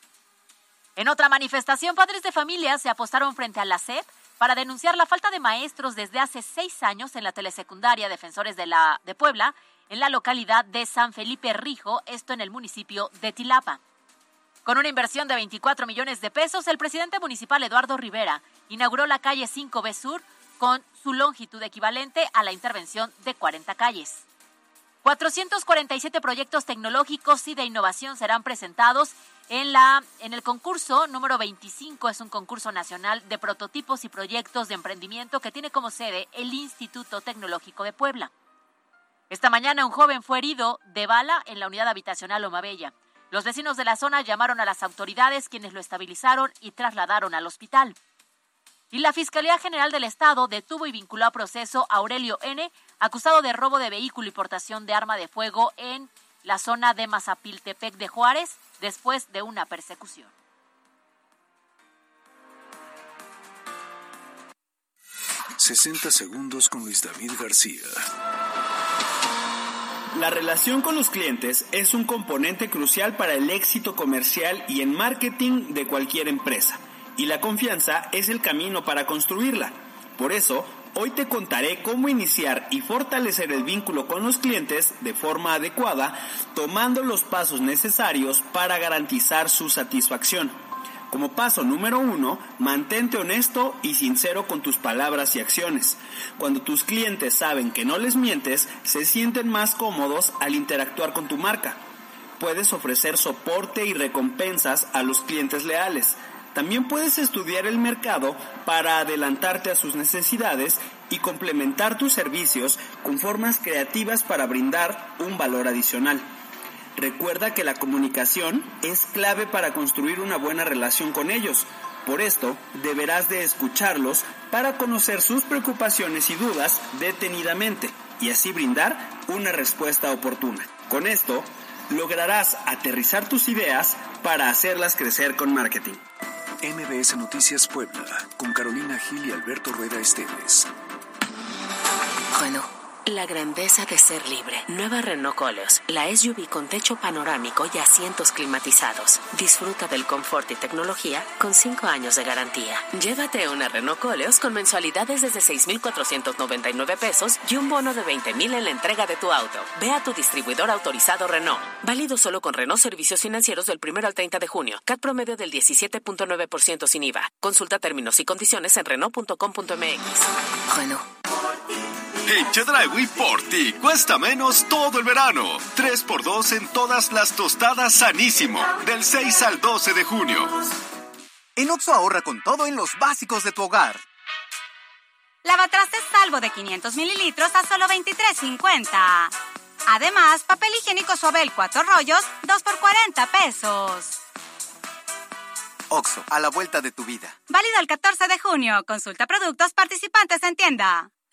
Speaker 3: En otra manifestación, padres de familia se apostaron frente a la SEP para denunciar la falta de maestros desde hace seis años en la telesecundaria Defensores de, la, de Puebla, en la localidad de San Felipe Rijo, esto en el municipio de Tilapa. Con una inversión de 24 millones de pesos, el presidente municipal Eduardo Rivera inauguró la calle 5B Sur con su longitud equivalente a la intervención de 40 calles. 447 proyectos tecnológicos y de innovación serán presentados en, la, en el concurso número 25. Es un concurso nacional de prototipos y proyectos de emprendimiento que tiene como sede el Instituto Tecnológico de Puebla. Esta mañana un joven fue herido de bala en la unidad habitacional Omabella. Los vecinos de la zona llamaron a las autoridades quienes lo estabilizaron y trasladaron al hospital. Y la Fiscalía General del Estado detuvo y vinculó a proceso a Aurelio N., acusado de robo de vehículo y portación de arma de fuego en la zona de Mazapiltepec de Juárez, después de una persecución.
Speaker 4: ...60 segundos con Luis David García.
Speaker 15: La relación con los clientes es un componente crucial para el éxito comercial y en marketing de cualquier empresa y la confianza es el camino para construirla. Por eso, hoy te contaré cómo iniciar y fortalecer el vínculo con los clientes de forma adecuada, tomando los pasos necesarios para garantizar su satisfacción. Como paso número uno, mantente honesto y sincero con tus palabras y acciones. Cuando tus clientes saben que no les mientes, se sienten más cómodos al interactuar con tu marca. Puedes ofrecer soporte y recompensas a los clientes leales también puedes estudiar el mercado para adelantarte a sus necesidades y complementar tus servicios con formas creativas para brindar un valor adicional. Recuerda que la comunicación es clave para construir una buena relación con ellos. Por esto, deberás de escucharlos para conocer sus preocupaciones y dudas detenidamente y así brindar una respuesta oportuna. Con esto, lograrás aterrizar tus ideas para hacerlas crecer con marketing.
Speaker 4: MBS Noticias Puebla, con Carolina Gil y Alberto Rueda Esteves.
Speaker 16: Bueno. La grandeza de ser libre. Nueva Renault Coleos, la SUV con techo panorámico y asientos climatizados. Disfruta del confort y tecnología con 5 años de garantía. Llévate una Renault Coleos con mensualidades desde 6,499 pesos y un bono de 20,000 en la entrega de tu auto. Ve a tu distribuidor autorizado Renault. Válido solo con Renault Servicios Financieros del 1 al 30 de junio. CAT promedio del 17.9% sin IVA. Consulta términos y condiciones en Renault.com.mx.
Speaker 17: Renault. En Chedragui por ti cuesta menos todo el verano. 3x2 en todas las tostadas sanísimo. Del 6 al 12 de junio.
Speaker 18: En Oxo ahorra con todo en los básicos de tu hogar.
Speaker 19: Lavatrastes salvo de 500 mililitros a solo 23.50. Además, papel higiénico Suabel 4 rollos, 2 por 40 pesos.
Speaker 18: Oxo, a la vuelta de tu vida.
Speaker 19: Válido el 14 de junio. Consulta productos participantes en tienda.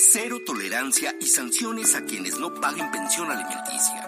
Speaker 20: Cero tolerancia y sanciones a quienes no paguen pensión alimenticia.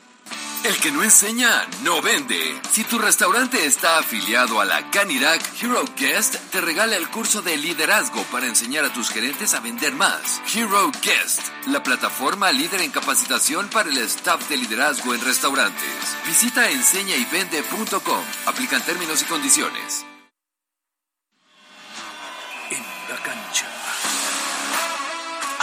Speaker 21: El que no enseña, no vende. Si tu restaurante está afiliado a la Canirac Hero Guest, te regala el curso de liderazgo para enseñar a tus gerentes a vender más. Hero Guest, la plataforma líder en capacitación para el staff de liderazgo en restaurantes. Visita enseñayvende.com. Aplican términos y condiciones.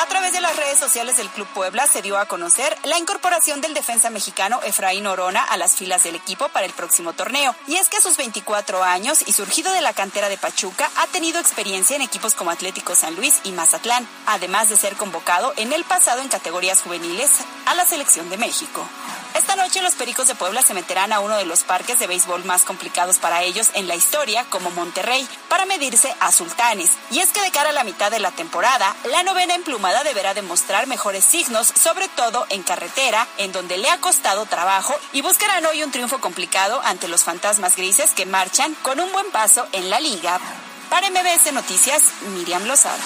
Speaker 22: A través de las redes sociales del Club Puebla se dio a conocer la incorporación del defensa mexicano Efraín Orona a las filas del equipo para el próximo torneo. Y es que a sus 24 años y surgido de la cantera de Pachuca, ha tenido experiencia en equipos como Atlético San Luis y Mazatlán, además de ser convocado en el pasado en categorías juveniles a la selección de México. Esta noche los Pericos de Puebla se meterán a uno de los parques de béisbol más complicados para ellos en la historia, como Monterrey, para medirse a Sultanes. Y es que de cara a la mitad de la temporada, la novena emplumada deberá demostrar mejores signos, sobre todo en carretera, en donde le ha costado trabajo, y buscarán hoy un triunfo complicado ante los fantasmas grises que marchan con un buen paso en la liga. Para MBS Noticias, Miriam Lozada.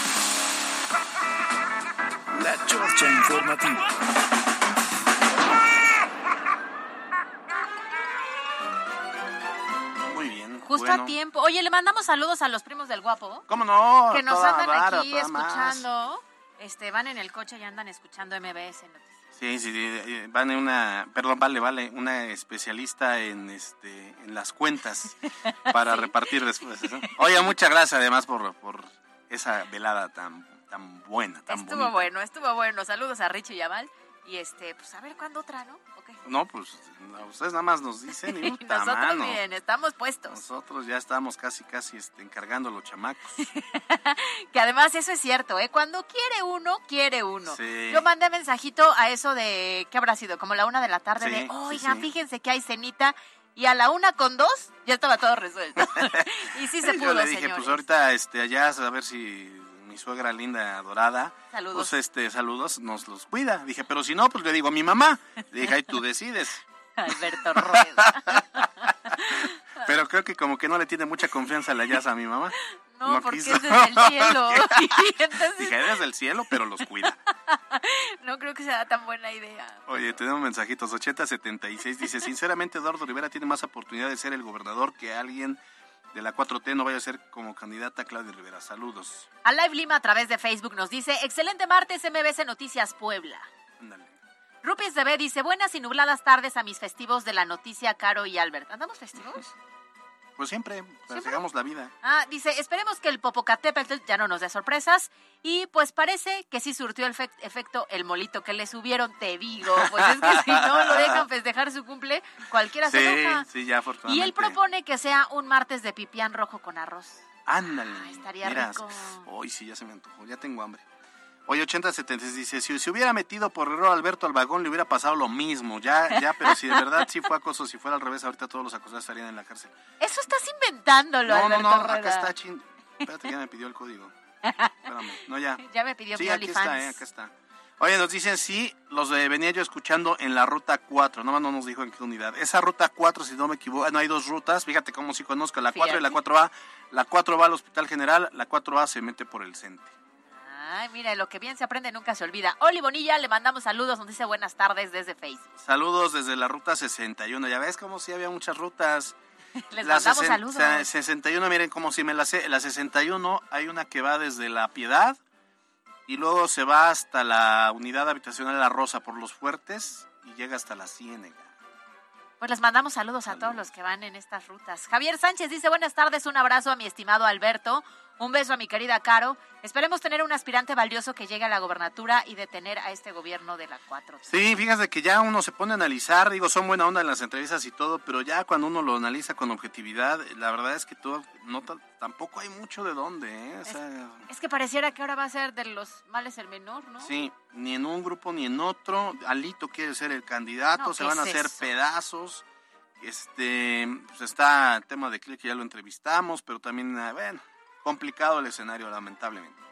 Speaker 4: La Chorcha Informativa.
Speaker 3: Justo
Speaker 2: bueno.
Speaker 3: a tiempo. Oye, le mandamos saludos a los primos del guapo.
Speaker 2: ¿Cómo no?
Speaker 3: Que nos
Speaker 2: Toda
Speaker 3: andan
Speaker 2: vara,
Speaker 3: aquí
Speaker 2: más.
Speaker 3: escuchando. Este, van en el coche y andan escuchando MBS Noticias.
Speaker 2: Sí, sí, sí, eh, van en una, perdón, vale, vale, una especialista en este, en las cuentas para repartir después. ¿no? Oye, muchas gracias además por, por esa velada tan, tan buena, tan
Speaker 3: Estuvo
Speaker 2: bonita.
Speaker 3: bueno, estuvo bueno. Saludos a Richie y a Val. Y este, pues a ver cuándo otra, ¿no?
Speaker 2: No, pues ustedes nada más nos dicen y puta
Speaker 3: Nosotros
Speaker 2: mano.
Speaker 3: bien, estamos puestos.
Speaker 2: Nosotros ya estamos casi, casi este, encargando a los chamacos.
Speaker 3: Que además eso es cierto, ¿eh? Cuando quiere uno, quiere uno.
Speaker 2: Sí.
Speaker 3: Yo mandé mensajito a eso de, ¿qué habrá sido? Como la una de la tarde
Speaker 2: Sí,
Speaker 3: de, oigan,
Speaker 2: sí.
Speaker 3: fíjense que hay cenita. Y a la una con dos ya estaba todo resuelto. y sí se
Speaker 2: Yo
Speaker 3: pudo,
Speaker 2: le dije,
Speaker 3: señores.
Speaker 2: pues ahorita este, allá a ver si mi suegra linda adorada,
Speaker 3: Saludos.
Speaker 2: pues este, saludos, nos los cuida. Dije, pero si no, pues le digo a mi mamá. Le dije, ay, tú decides.
Speaker 3: Alberto Rueda.
Speaker 2: Pero creo que como que no le tiene mucha confianza la Yasa a mi mamá.
Speaker 3: No, porque
Speaker 2: quiso.
Speaker 3: es desde el cielo. Entonces
Speaker 2: Dije, eres del cielo, pero los cuida.
Speaker 3: no creo que sea tan buena idea.
Speaker 2: Oye, tenemos mensajitos. 8076 dice, sinceramente Eduardo Rivera tiene más oportunidad de ser el gobernador que alguien de la 4T no vaya a ser como candidata Claudia Rivera. Saludos.
Speaker 3: A Live Lima a través de Facebook nos dice, excelente martes MBC Noticias Puebla.
Speaker 2: Ándale.
Speaker 3: Rupis de B dice, buenas y nubladas tardes a mis festivos de la noticia Caro y Albert. ¿Andamos festivos?
Speaker 2: Pues siempre, sigamos la vida.
Speaker 3: Ah, dice, esperemos que el Popocatépetl ya no nos dé sorpresas. Y pues parece que sí surtió el fe- efecto el molito que le subieron, te digo. Pues es que si no lo dejan festejar su cumple, cualquiera se
Speaker 2: Sí,
Speaker 3: enoja.
Speaker 2: sí, ya afortunadamente.
Speaker 3: Y él propone que sea un martes de pipián rojo con arroz.
Speaker 2: Ándale.
Speaker 3: estaría
Speaker 2: Mira,
Speaker 3: rico.
Speaker 2: Hoy sí, ya se me antojó, ya tengo hambre. Oye, 8076 dice, si se hubiera metido por error Alberto al vagón, le hubiera pasado lo mismo. Ya, ya, pero si de verdad sí fue acoso, si fuera al revés, ahorita todos los acosados estarían en la cárcel.
Speaker 3: Eso estás inventándolo,
Speaker 2: No, no, no, acá
Speaker 3: Rueda.
Speaker 2: está chin. Espérate, ya me pidió el código. Espérame, no, ya.
Speaker 3: Ya me pidió
Speaker 2: Sí,
Speaker 3: mi
Speaker 2: aquí está, eh, acá está. Oye, nos dicen, sí, los de venía yo escuchando en la ruta 4, nomás no nos dijo en qué unidad. Esa ruta 4, si no me equivoco, no hay dos rutas, fíjate cómo sí conozco, la 4 y la
Speaker 3: Fíjate.
Speaker 2: 4A. La 4 va al Hospital General, la 4A se mete por el centro.
Speaker 3: Ay, mira, lo que bien se aprende nunca se olvida. Oli Bonilla, le mandamos saludos, nos dice buenas tardes desde Facebook.
Speaker 2: Saludos desde la ruta 61. Ya ves como si había muchas rutas.
Speaker 3: Les
Speaker 2: La
Speaker 3: mandamos saludos.
Speaker 2: se- 61, miren como si me la sé. La 61 hay una que va desde La Piedad y luego se va hasta la unidad habitacional La Rosa por los Fuertes y llega hasta la Ciénega.
Speaker 3: Pues les mandamos saludos a todos los que van en estas rutas. Javier Sánchez dice buenas tardes, un abrazo a mi estimado Alberto, un beso a mi querida Caro. Esperemos tener un aspirante valioso que llegue a la gobernatura y detener a este gobierno de la 4.
Speaker 2: Sí, fíjate que ya uno se pone a analizar, digo, son buena onda en las entrevistas y todo, pero ya cuando uno lo analiza con objetividad, la verdad es que todo, no, ta- tampoco hay mucho de dónde, ¿eh? O sea,
Speaker 3: Es que pareciera que ahora va a ser de los males el menor, ¿no?
Speaker 2: Sí, ni en un grupo ni en otro. Alito quiere ser el candidato,
Speaker 3: No,
Speaker 2: se
Speaker 3: ¿qué
Speaker 2: van a hacer
Speaker 3: eso?
Speaker 2: pedazos. Este, pues está el tema de Click, que ya lo entrevistamos, pero también, ah, bueno, complicado el escenario, lamentablemente.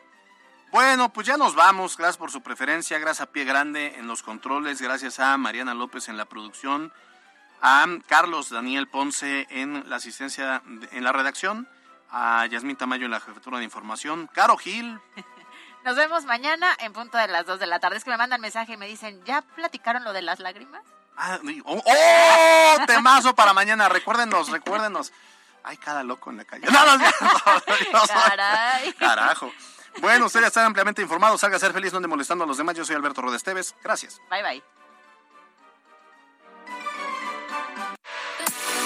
Speaker 2: Bueno, pues ya nos vamos. Gracias por su preferencia. Gracias a Pie Grande en los controles. Gracias a Mariana López en la producción. A Carlos Daniel Ponce en la asistencia, en la redacción. A Yasmín Tamayo en la jefatura de información. Caro Gil.
Speaker 3: Nos vemos mañana en punto de las 2 de la tarde. Es que me mandan mensaje y me dicen, ¿ya platicaron lo de las lágrimas?
Speaker 2: Ah, oh, ¡Oh! Temazo para mañana. Recuérdenos, recuérdenos. Ay, cada loco en la calle. No, no, no,
Speaker 3: Caray.
Speaker 2: Carajo. Bueno, ustedes están ampliamente informados. Salga a ser feliz, no molestando a los demás. Yo soy Alberto Rodesteves. Gracias.
Speaker 3: Bye, bye.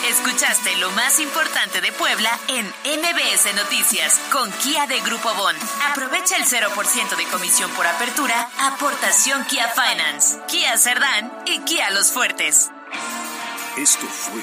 Speaker 16: Escuchaste lo más importante de Puebla en MBS Noticias con Kia de Grupo Bon. Aprovecha el 0% de comisión por apertura, aportación Kia Finance, Kia Cerdán y Kia Los Fuertes.
Speaker 4: Esto fue